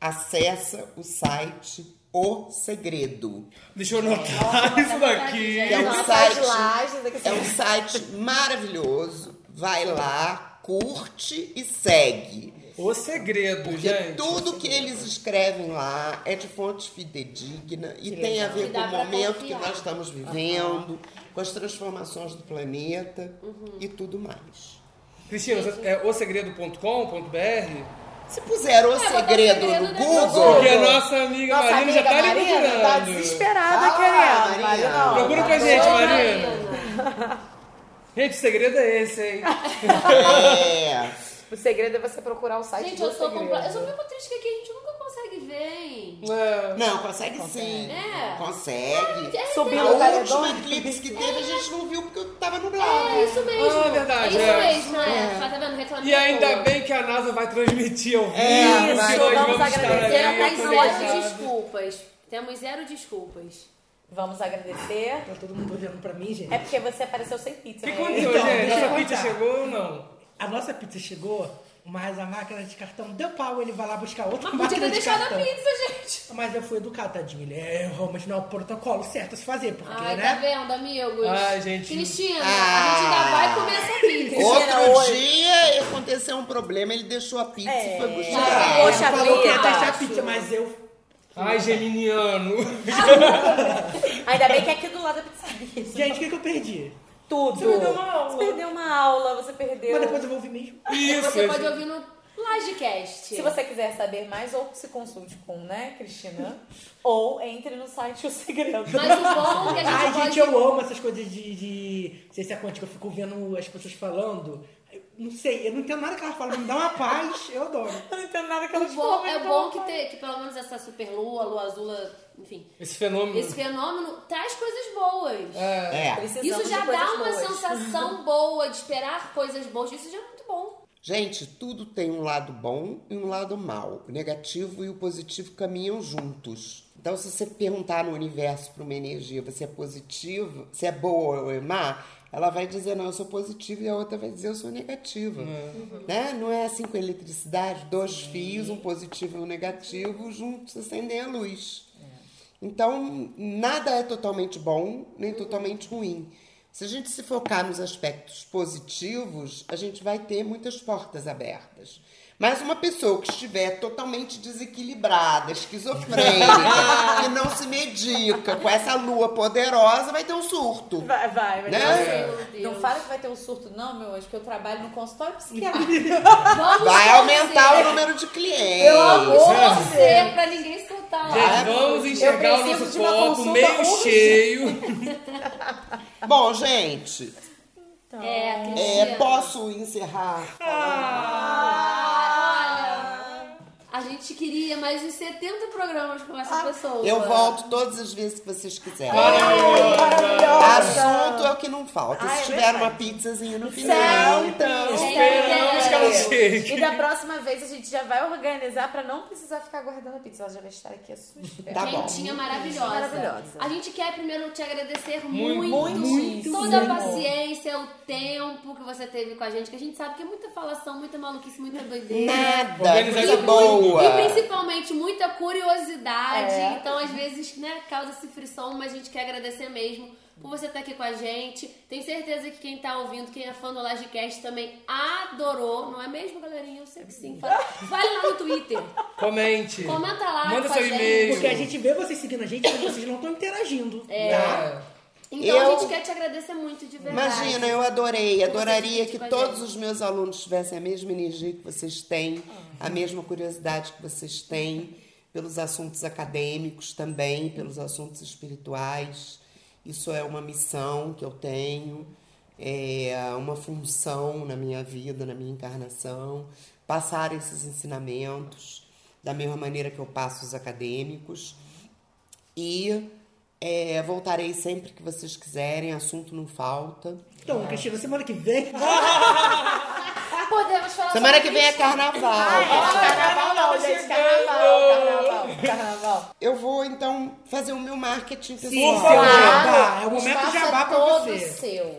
acessa o site O Segredo. Deixa eu anotar isso daqui. Que é um site, é um site maravilhoso. Vai lá, curte e segue. O segredo, Porque gente. tudo que eles escrevem lá é de fonte fidedigna e tem a ver Que com o momento que confiar. nós estamos vivendo, com as transformações do planeta Uhum. e tudo mais. Cristina, é osegredo.com.br? Se puser o botar segredo segredo no Google, Porque a nossa amiga Nossa Marina já amiga tá ali Marina tá desesperada Ah, querendo. Marina. Marina, Procura com a tá gente, doida. Marina. Gente, o segredo é esse, hein? é, O segredo é você procurar o site Gente, do eu tô segredo. Eu só fico triste que aqui a gente nunca consegue ver, hein? É. não, consegue sim. É. Consegue. É, Subiu A última eclipse que teve a gente não viu porque tava nublado. É isso mesmo. Ah, verdade, É isso é. mesmo, é. Tá vendo? Reclamei E ainda bem que a NASA vai transmitir ao vivo. É, vai. nós Vamos vamos agradecer ali, Zero, a tá zero desculpas. Temos zero desculpas. Vamos agradecer. Tá todo mundo olhando pra mim, gente. É porque você apareceu sem pizza. O que né? aconteceu, Então, gente? deixa eu A pizza chegou ou não? A nossa pizza chegou, mas a máquina de cartão deu pau, ele vai lá buscar outra Mas podia máquina ter de deixado a cartão. pizza, gente. Mas eu fui educado, tadinho. Ele é, realmente não é o protocolo certo a se fazer, porque, Ai, né? tá vendo, amigos? Ai, gente. Cristina, Ah. a gente ainda vai comer essa pizza. Outro dia aconteceu um problema, ele deixou a pizza e foi buscar. É. Poxa ele falou que ia testar a pizza, mas eu... Ai, geminiano. Ainda bem que é aqui do lado da pizzaria. Gente, o que, que eu perdi? Tudo. Você perdeu uma aula. Você perdeu uma aula, você perdeu. Mas depois eu vou ouvir mesmo. Isso, Você pode ouvir no Lagecast. Se você quiser saber mais, ou se consulte com, né, Cristina, ou entre no site O Segredo. Mas o bom é que a gente Ai, pode... gente, eu amo essas coisas de, de ciência quântica. Eu fico vendo as pessoas falando. Eu não sei, eu não entendo nada que elas falam. Me dá uma paz, eu adoro. Eu não entendo nada que bom, falam. é bom que, ter, que pelo menos essa super lua, lua azul, enfim, Esse fenômeno. esse fenômeno traz coisas boas. É. Precisamos Isso já dá uma boas. sensação boa de esperar coisas boas. Isso já é muito bom. Gente, tudo tem um lado bom e um lado mal. O negativo e o positivo caminham juntos. Então, se você perguntar no universo para uma energia, você é positivo, se é boa ou é má, ela vai dizer, não, eu sou positiva, e a outra vai dizer, eu sou negativa. Né? Não é assim com eletricidade, dois fios, um positivo e um negativo, juntos acendem a luz. Então, nada é totalmente bom, nem totalmente ruim. Se a gente se focar nos aspectos positivos, a gente vai ter muitas portas abertas. Mas uma pessoa que estiver totalmente desequilibrada, esquizofrênica, que não se medica com essa lua poderosa, vai ter um surto. Vai, vai, vai Né? ter um surto. Não fala que vai ter um surto, não, meu anjo, que eu trabalho no consultório psiquiátrico. Vai aumentar o número de clientes. Pelo amor de torcer pra ninguém lá. Gente, vamos enxergar o nosso copo meio urgente. cheio. Bom, gente, É, é, Cristina. posso encerrar? Ah, a gente queria mais de 70 programas com essa pessoa. Eu volto todas as vezes que vocês quiserem. Maravilhosa. Assunto é o que não falta. Ai, Se é tiver verdade. uma pizzazinha no final, então. Esperamos que ela chegue. E da próxima vez a gente já vai organizar pra não precisar ficar guardando a pizza. Ela já vai estar aqui à sua. Tá bom. Quentinha maravilhosa. Maravilhosa. A gente quer primeiro te agradecer Muito, muito, muitíssimo. toda a paciência, o tempo que você teve com a gente, que a gente sabe que é muita falação, muita maluquice, muita doideira. Nada, coisa tudo. Boa. E principalmente muita curiosidade. É. Então, às vezes, né, causa esse frição, mas a gente quer agradecer mesmo por você estar aqui com a gente. Tenho certeza que quem tá ouvindo, quem é fã do Lagecast também adorou, não é mesmo, galerinha? Eu sei que sim. Fala- Vai lá no Twitter. Comente. Comenta lá. Manda com seu e-mail. Porque a gente vê vocês seguindo a gente, mas vocês não estão interagindo. É. Então Eu- a gente quer te agradecer muito de verdade. Imagina, eu adorei. Adoraria que todos os meus alunos tivessem a mesma energia que vocês têm, a mesma curiosidade que vocês têm pelos assuntos acadêmicos também, pelos assuntos espirituais. Isso é uma missão que eu tenho, é uma função na minha vida, na minha encarnação, passar esses ensinamentos da mesma maneira que eu passo os acadêmicos. E é, voltarei sempre que vocês quiserem, assunto não falta. Então, Cristina, semana que vem. Podemos Semana que vem é isso? carnaval. Carnaval não, gente. Carnaval, carnaval, carnaval. Eu vou então fazer o meu marketing Sim, pessoal. seu jabá. É o o momento espaço jabá é pra você. seu.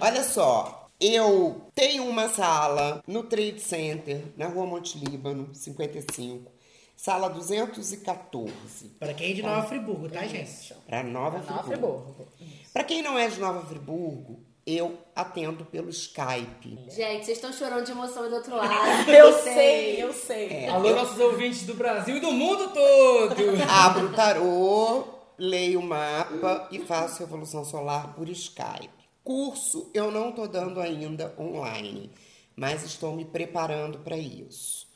Olha só, eu tenho uma sala no Trade Center, na rua Monte Líbano, 55, sala 214, Para quem é de Nova Friburgo, tá, gente? para Nova Nova Friburgo. Friburgo. Para quem não é de Nova Friburgo, eu atendo pelo Skype. Gente, vocês estão chorando de emoção aí do outro lado. Eu sei, eu sei. Alô, nossos ouvintes do Brasil e do mundo todo. Abro o tarô, leio o mapa e faço Revolução Solar por Skype. Curso eu não estou dando ainda online, mas estou me preparando para isso.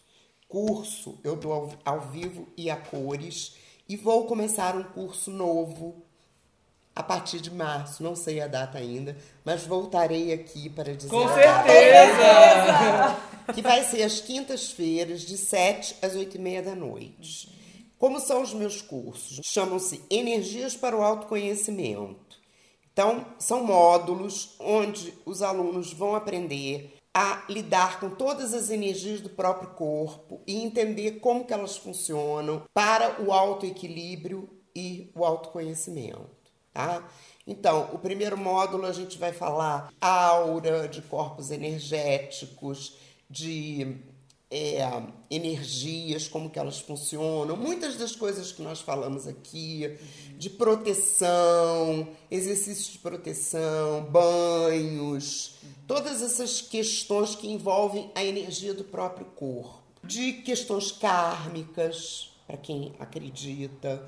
Curso eu dou ao, ao vivo e a cores e vou começar um curso novo a partir de março, não sei a data ainda, mas voltarei aqui para dizer Com certeza. que vai ser às quintas-feiras, de 7 às 8 e meia da noite. Como são os meus cursos? Chamam-se Energias para o Autoconhecimento. Então, são módulos onde os alunos vão aprender a lidar com todas as energias do próprio corpo e entender como que elas funcionam para o autoequilíbrio e o autoconhecimento, tá? Então, o primeiro módulo a gente vai falar aura, de corpos energéticos, de é, energias, como que elas funcionam, muitas das coisas que nós falamos aqui, de proteção, exercícios de proteção, banhos, todas essas questões que envolvem a energia do próprio corpo, de questões kármicas, para quem acredita,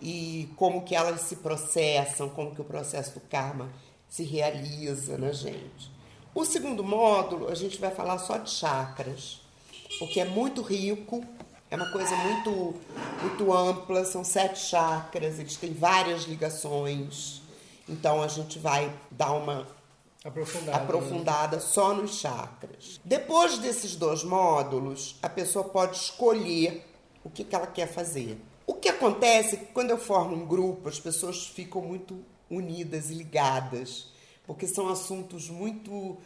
e como que elas se processam, como que o processo do karma se realiza na gente. O segundo módulo, a gente vai falar só de chakras, porque é muito rico, é uma coisa muito, muito ampla, são sete chakras, eles têm várias ligações. Então a gente vai dar uma Aprofundado. aprofundada só nos chakras. Depois desses dois módulos, a pessoa pode escolher o que, que ela quer fazer. O que acontece é que quando eu formo um grupo, as pessoas ficam muito unidas e ligadas, porque são assuntos muito,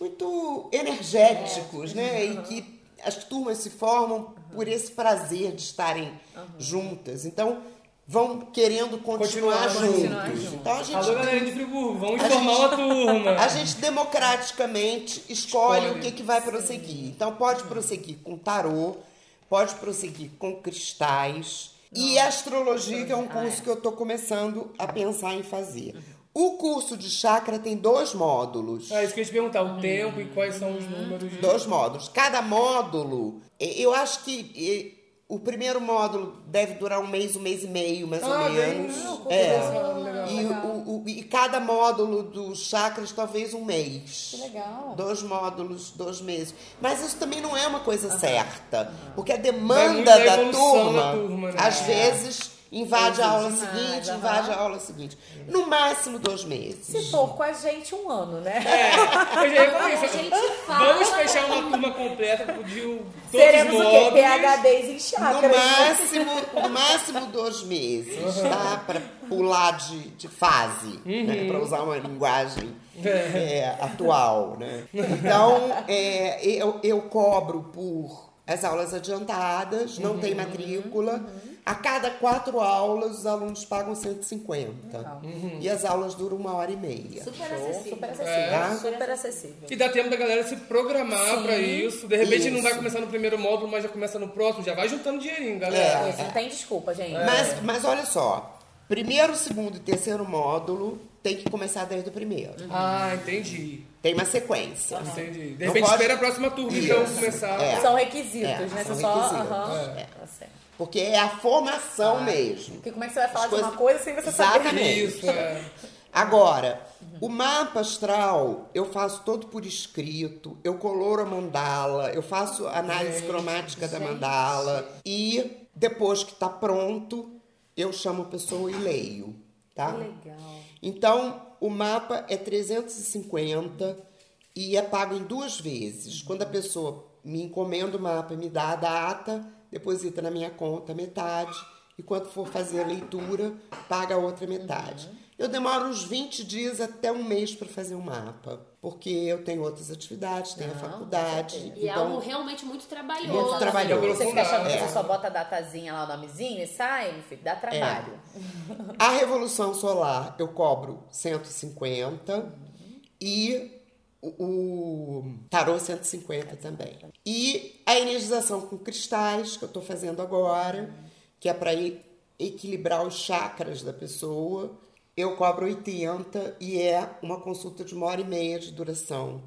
muito energéticos, né? E que as turmas se formam por esse prazer de estarem juntas. Então, vão querendo continuar, Continuar, juntos. continuar junto. Então a gente Alô, galera de Friburgo, vamos formar uma turma. A gente democraticamente escolhe, Escolhe. o que, que vai prosseguir. Então pode prosseguir com tarô, pode prosseguir com cristais e astrologia, que é um curso que eu estou começando a pensar em fazer. O curso de chakra tem dois módulos. Ah, isso que eu ia te perguntar, o tempo e quais são os números. Dois módulos. Cada módulo, eu acho que o primeiro módulo deve durar um mês, um mês e meio, mais ou Ah, bem, menos. não, curso é. legal, legal. E, o- o- e cada módulo dos chakras, talvez um mês. Que legal. Dois módulos, dois meses. Mas isso também não é uma coisa certa. Porque a demanda da turma, da turma, né? às vezes, invade a aula demais, seguinte, aham. invade a aula seguinte. No máximo dois meses. Se for com a gente, um ano, né? Eu já ia falar isso. A gente fala- Vamos fechar uma turma completa de todos Seremos os o quê? PHDs em No chakras. máximo, no máximo dois meses, tá? Para pular de, de fase, né? Para usar uma linguagem é, atual, né? Então, é, eu, eu cobro por as aulas adiantadas, não tem matrícula. A cada quatro aulas, os alunos pagam 150. E as aulas duram uma hora e meia. Super acessível. Super É. acessível. Super acessível. E dá tempo da galera se programar pra isso. De repente não vai começar no primeiro módulo, mas já começa no próximo. Já vai juntando dinheirinho, galera. Isso, não tem desculpa, gente. Mas, mas olha só, primeiro, segundo e terceiro módulo tem que começar desde o primeiro. Ah, entendi. Tem uma sequência. Entendi. De repente pode- espera a próxima turma, Isso. então começar. É. São requisitos, É, né? são só. requisitos. aham. É. Porque é a formação mesmo. Porque como é que você vai falar As de uma coisas- coisa sem você saber? Exatamente. Isso, é. Agora, o mapa astral eu faço todo por escrito, eu coloro a mandala, eu faço análise cromática da mandala e depois que está pronto, eu chamo a pessoa e leio, tá? Legal. Então, o mapa é 350 e é pago em duas vezes. Quando a pessoa me encomenda o mapa e me dá a data, deposita na minha conta metade e quando for fazer a leitura, paga a outra metade. Eu demoro uns 20 dias até um mês para fazer o mapa, porque eu tenho outras atividades, tenho a faculdade. E é então, algo realmente muito trabalhoso. Muito trabalhoso. Você fica achando que É. você só bota a datazinha lá, o nomezinho e sai, filho, dá trabalho. A Revolução Solar eu cobro 150 e o, Tarô 150 também. E a energização com cristais, que eu estou fazendo agora, que é para equilibrar os chakras da pessoa, eu cobro 80 e é uma consulta de uma hora e meia de duração.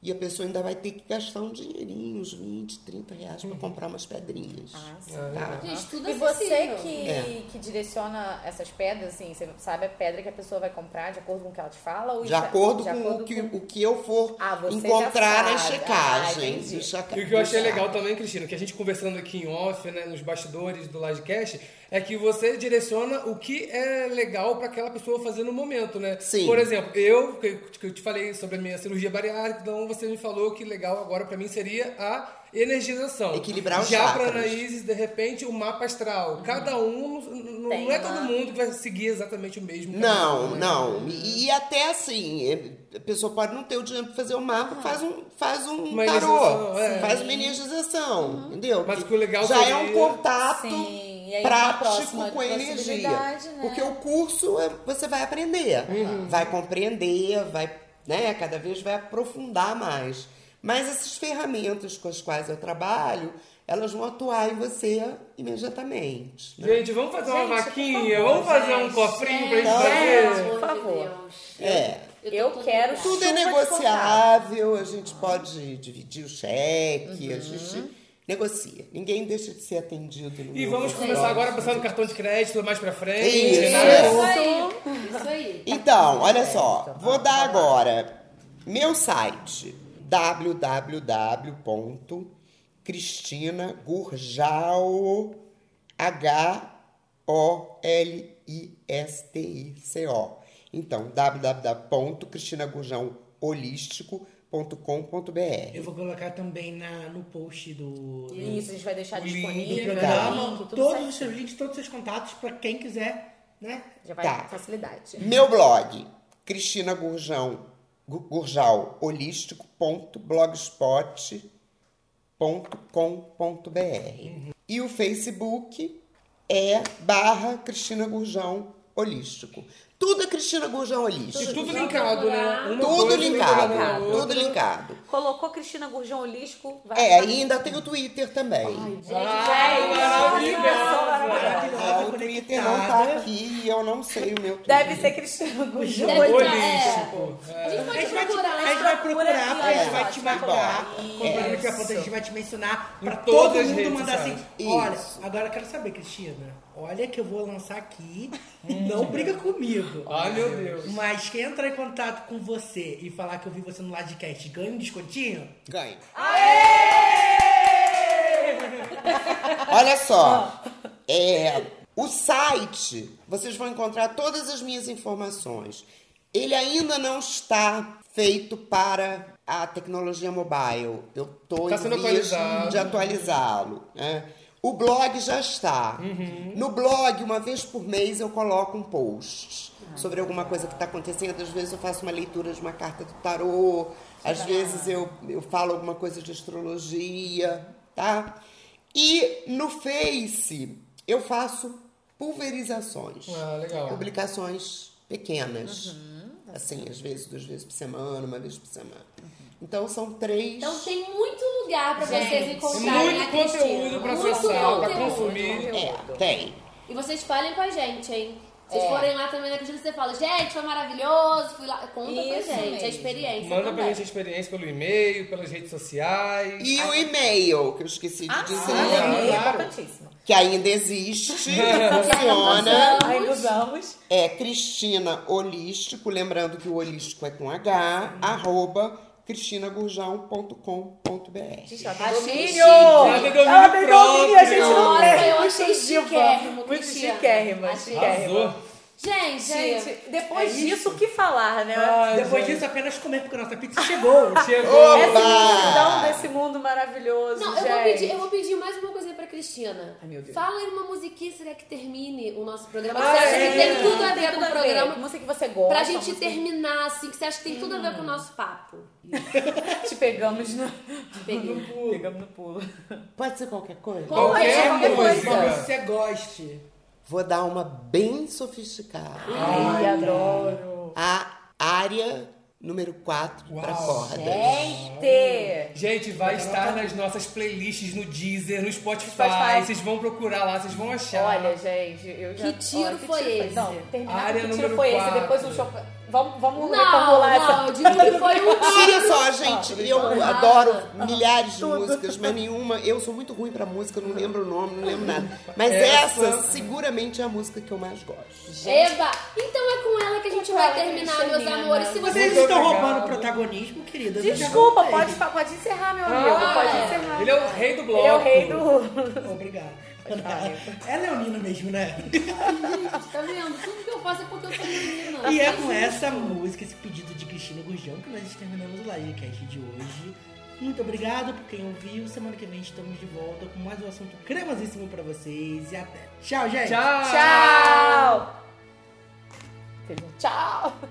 E a pessoa ainda vai ter que gastar um dinheirinho, uns 20, 30 reais, para comprar umas pedrinhas. tá? Gente, tudo E você acessível. que, É. que direciona essas pedras, assim, você sabe a pedra que a pessoa vai comprar de acordo com o que ela te fala? Ou De isso é- acordo de com acordo o que, com- o que eu for Ah, você encontrar nas sabe. Ah, E o que eu achei legal também, Cristina, que a gente conversando aqui em off, né, nos bastidores do Livecast, é que você direciona o que é legal para aquela pessoa fazer no momento, né? Sim. Por exemplo, eu, que eu te falei sobre a minha cirurgia bariátrica, então você me falou que legal agora para mim seria a energização. Equilibrar os Já para. Anaíses, de repente, o mapa astral. Cada um, não, Tem não é todo mundo que vai seguir exatamente o mesmo Não, caminho, né? não. E, e até assim, é, a pessoa pode não ter o dinheiro para fazer o mapa, faz um, faz um Uma tarô, energização, é. faz uma energização, entendeu? Mas Que o legal já é seria- um contato Sim, e aí uma prático com a energia. né? Porque o curso é- você vai aprender, Uhum. vai compreender, vai, né, cada vez vai aprofundar mais. Mas essas ferramentas com as quais eu trabalho, elas vão atuar em você imediatamente. né? Gente, vamos fazer uma Gente, por vaquinha? favor, vamos fazer um gente. cofrinho pra gente Então, fazer? Por favor. É. Eu toda quero. Tudo é negociável, a gente pode dividir o cheque, Uhum. a gente negocia. Ninguém deixa de ser atendido no E vamos consultório. começar agora passando cartão de crédito mais pra frente, Isso. Isso aí. Isso aí. Então, olha só, vou dar agora meu site www.cristinagurjao H-O-L-I-S-T-I-C-O. Então, www.cristinagurjãoholístico.com.br. Eu vou colocar também na, no post do, do, Isso, a gente vai deixar do disponível. programa. link, tudo todos os seus links, todos os seus contatos, pra quem quiser, né? Já vai Tá. com facilidade. Meu blog, Cristina Gurjão, Gu- Gurjal, holístico.blogspot.com.br. E o Facebook, é barra Cristina Gurjão Holístico. Tudo é Cristina Gurjão Holístico. E tudo linkado, né? Uma Tudo linkado, tudo linkado. Colocou Cristina Gurjão Holístico. Vai É, e ainda tem o Twitter também. É, o Twitter não tá aqui e eu não sei o meu Twitter. Deve ser Cristina Gurjão estar- é. A gente A gente vai te, procurar. a gente vai procurar, porque a gente É. vai te marcar. Quando É. o programa estiver pronto, a gente vai te mencionar pra todo mundo mandar assim. Olha, Isso. agora eu quero saber, Cristina. Olha que eu vou lançar aqui. Não briga comigo. Ai, meu Deus. Mas quem entrar em contato com você e falar que eu vi você no Ladcast ganha um descontinho? Ganha. Olha só. É, o site, vocês vão encontrar todas as minhas informações. Ele ainda não está feito para a tecnologia mobile. Eu estou Tá em sendo vias de atualizá-lo. né? O blog já está. No blog, uma vez por mês, eu coloco um post sobre alguma coisa que está acontecendo. Às vezes eu faço uma leitura de uma carta do tarô. Às vezes eu, eu falo alguma coisa de astrologia, tá? E no Face eu faço pulverizações. Ah, legal. Publicações pequenas. Assim, às vezes, duas vezes por semana, uma vez por semana. Então são três. Então tem muito lugar pra vocês Gente, encontrarem muito a Cristina. conteúdo pra Muito acessar, pra conteúdo. consumir. É, tem. E vocês falem com a gente, hein? Vocês É. forem lá também na Cristina, você fala, gente, foi maravilhoso, fui lá. Conta pra Isso gente, mesmo. a experiência. Manda pra também. gente a experiência pelo e-mail, pelas redes sociais. E o e-mail, que eu esqueci de dizer, É claro. importantíssimo. que ainda existe, funciona. Ainda usamos. É Cristina Holístico, lembrando que o holístico é com H, arroba cristinagurjão.com.br. Gente, ela tem Achei domínio! chique. Ela tem domínio Ela tem domínio, a gente não Nossa, tem. eu achei chiquérrimo, Muito chiquérrima, chiquérrima. Gente, Gente, depois É disso, o que falar, né? Ai, Depois gente. disso, apenas comer, porque a nossa pizza chegou. Chegou. Essa Oba! imensidão desse mundo maravilhoso, Não, gente. eu vou, pedir, eu vou pedir mais uma coisinha pra Cristina. Ai, meu Deus. Fala aí uma musiquinha quer que termine o nosso programa. Ah, você acha é. que tem tudo a ver Tem com tudo o programa? Música que você gosta. Pra gente música- terminar, assim, que você acha que tem tudo a ver com o nosso papo. Te pegamos no... Peguei. Pegamos no pulo. Pode ser qualquer coisa? Qualquer qualquer coisa. música. Que você goste. Vou dar uma bem sofisticada. Ai, adoro. A área número 4 para cordas. Gente! Gente, vai estar nas nossas playlists no Deezer, no Spotify. Spotify. Vocês vão procurar lá, vocês vão achar. Olha, gente, eu já... Que tiro olha, foi esse? Não, terminar Área que tiro número foi quatro. esse? Depois o show... Vamos, vamos Não, reformular essa... não, eu digo que foi um Olha só, gente, eu adoro milhares de músicas, mas nenhuma. Eu sou muito ruim pra música, não lembro o nome, não lembro nada. Mas Essa- essa, seguramente é a música que eu mais gosto. Eba! Então é com ela que a gente vai gente terminar, meus amores. Se Vocês Muito estão roubando o protagonismo, querida. Desculpa, pode, pode encerrar, meu amigo. Ah, pode é. encerrar. Ele é o rei do bloco. Ele é o rei do... Obrigado. É leonina mesmo, né? Tá vendo? Tudo que eu faço é porque eu sou menina. E é com essa música, esse pedido de Cristina Gurjão, que nós terminamos o livecast de hoje. Muito obrigado por quem ouviu. Semana que vem estamos de volta com mais um assunto cremosíssimo pra vocês. E até. Tchau, gente! Tchau. Tchau! Tchau!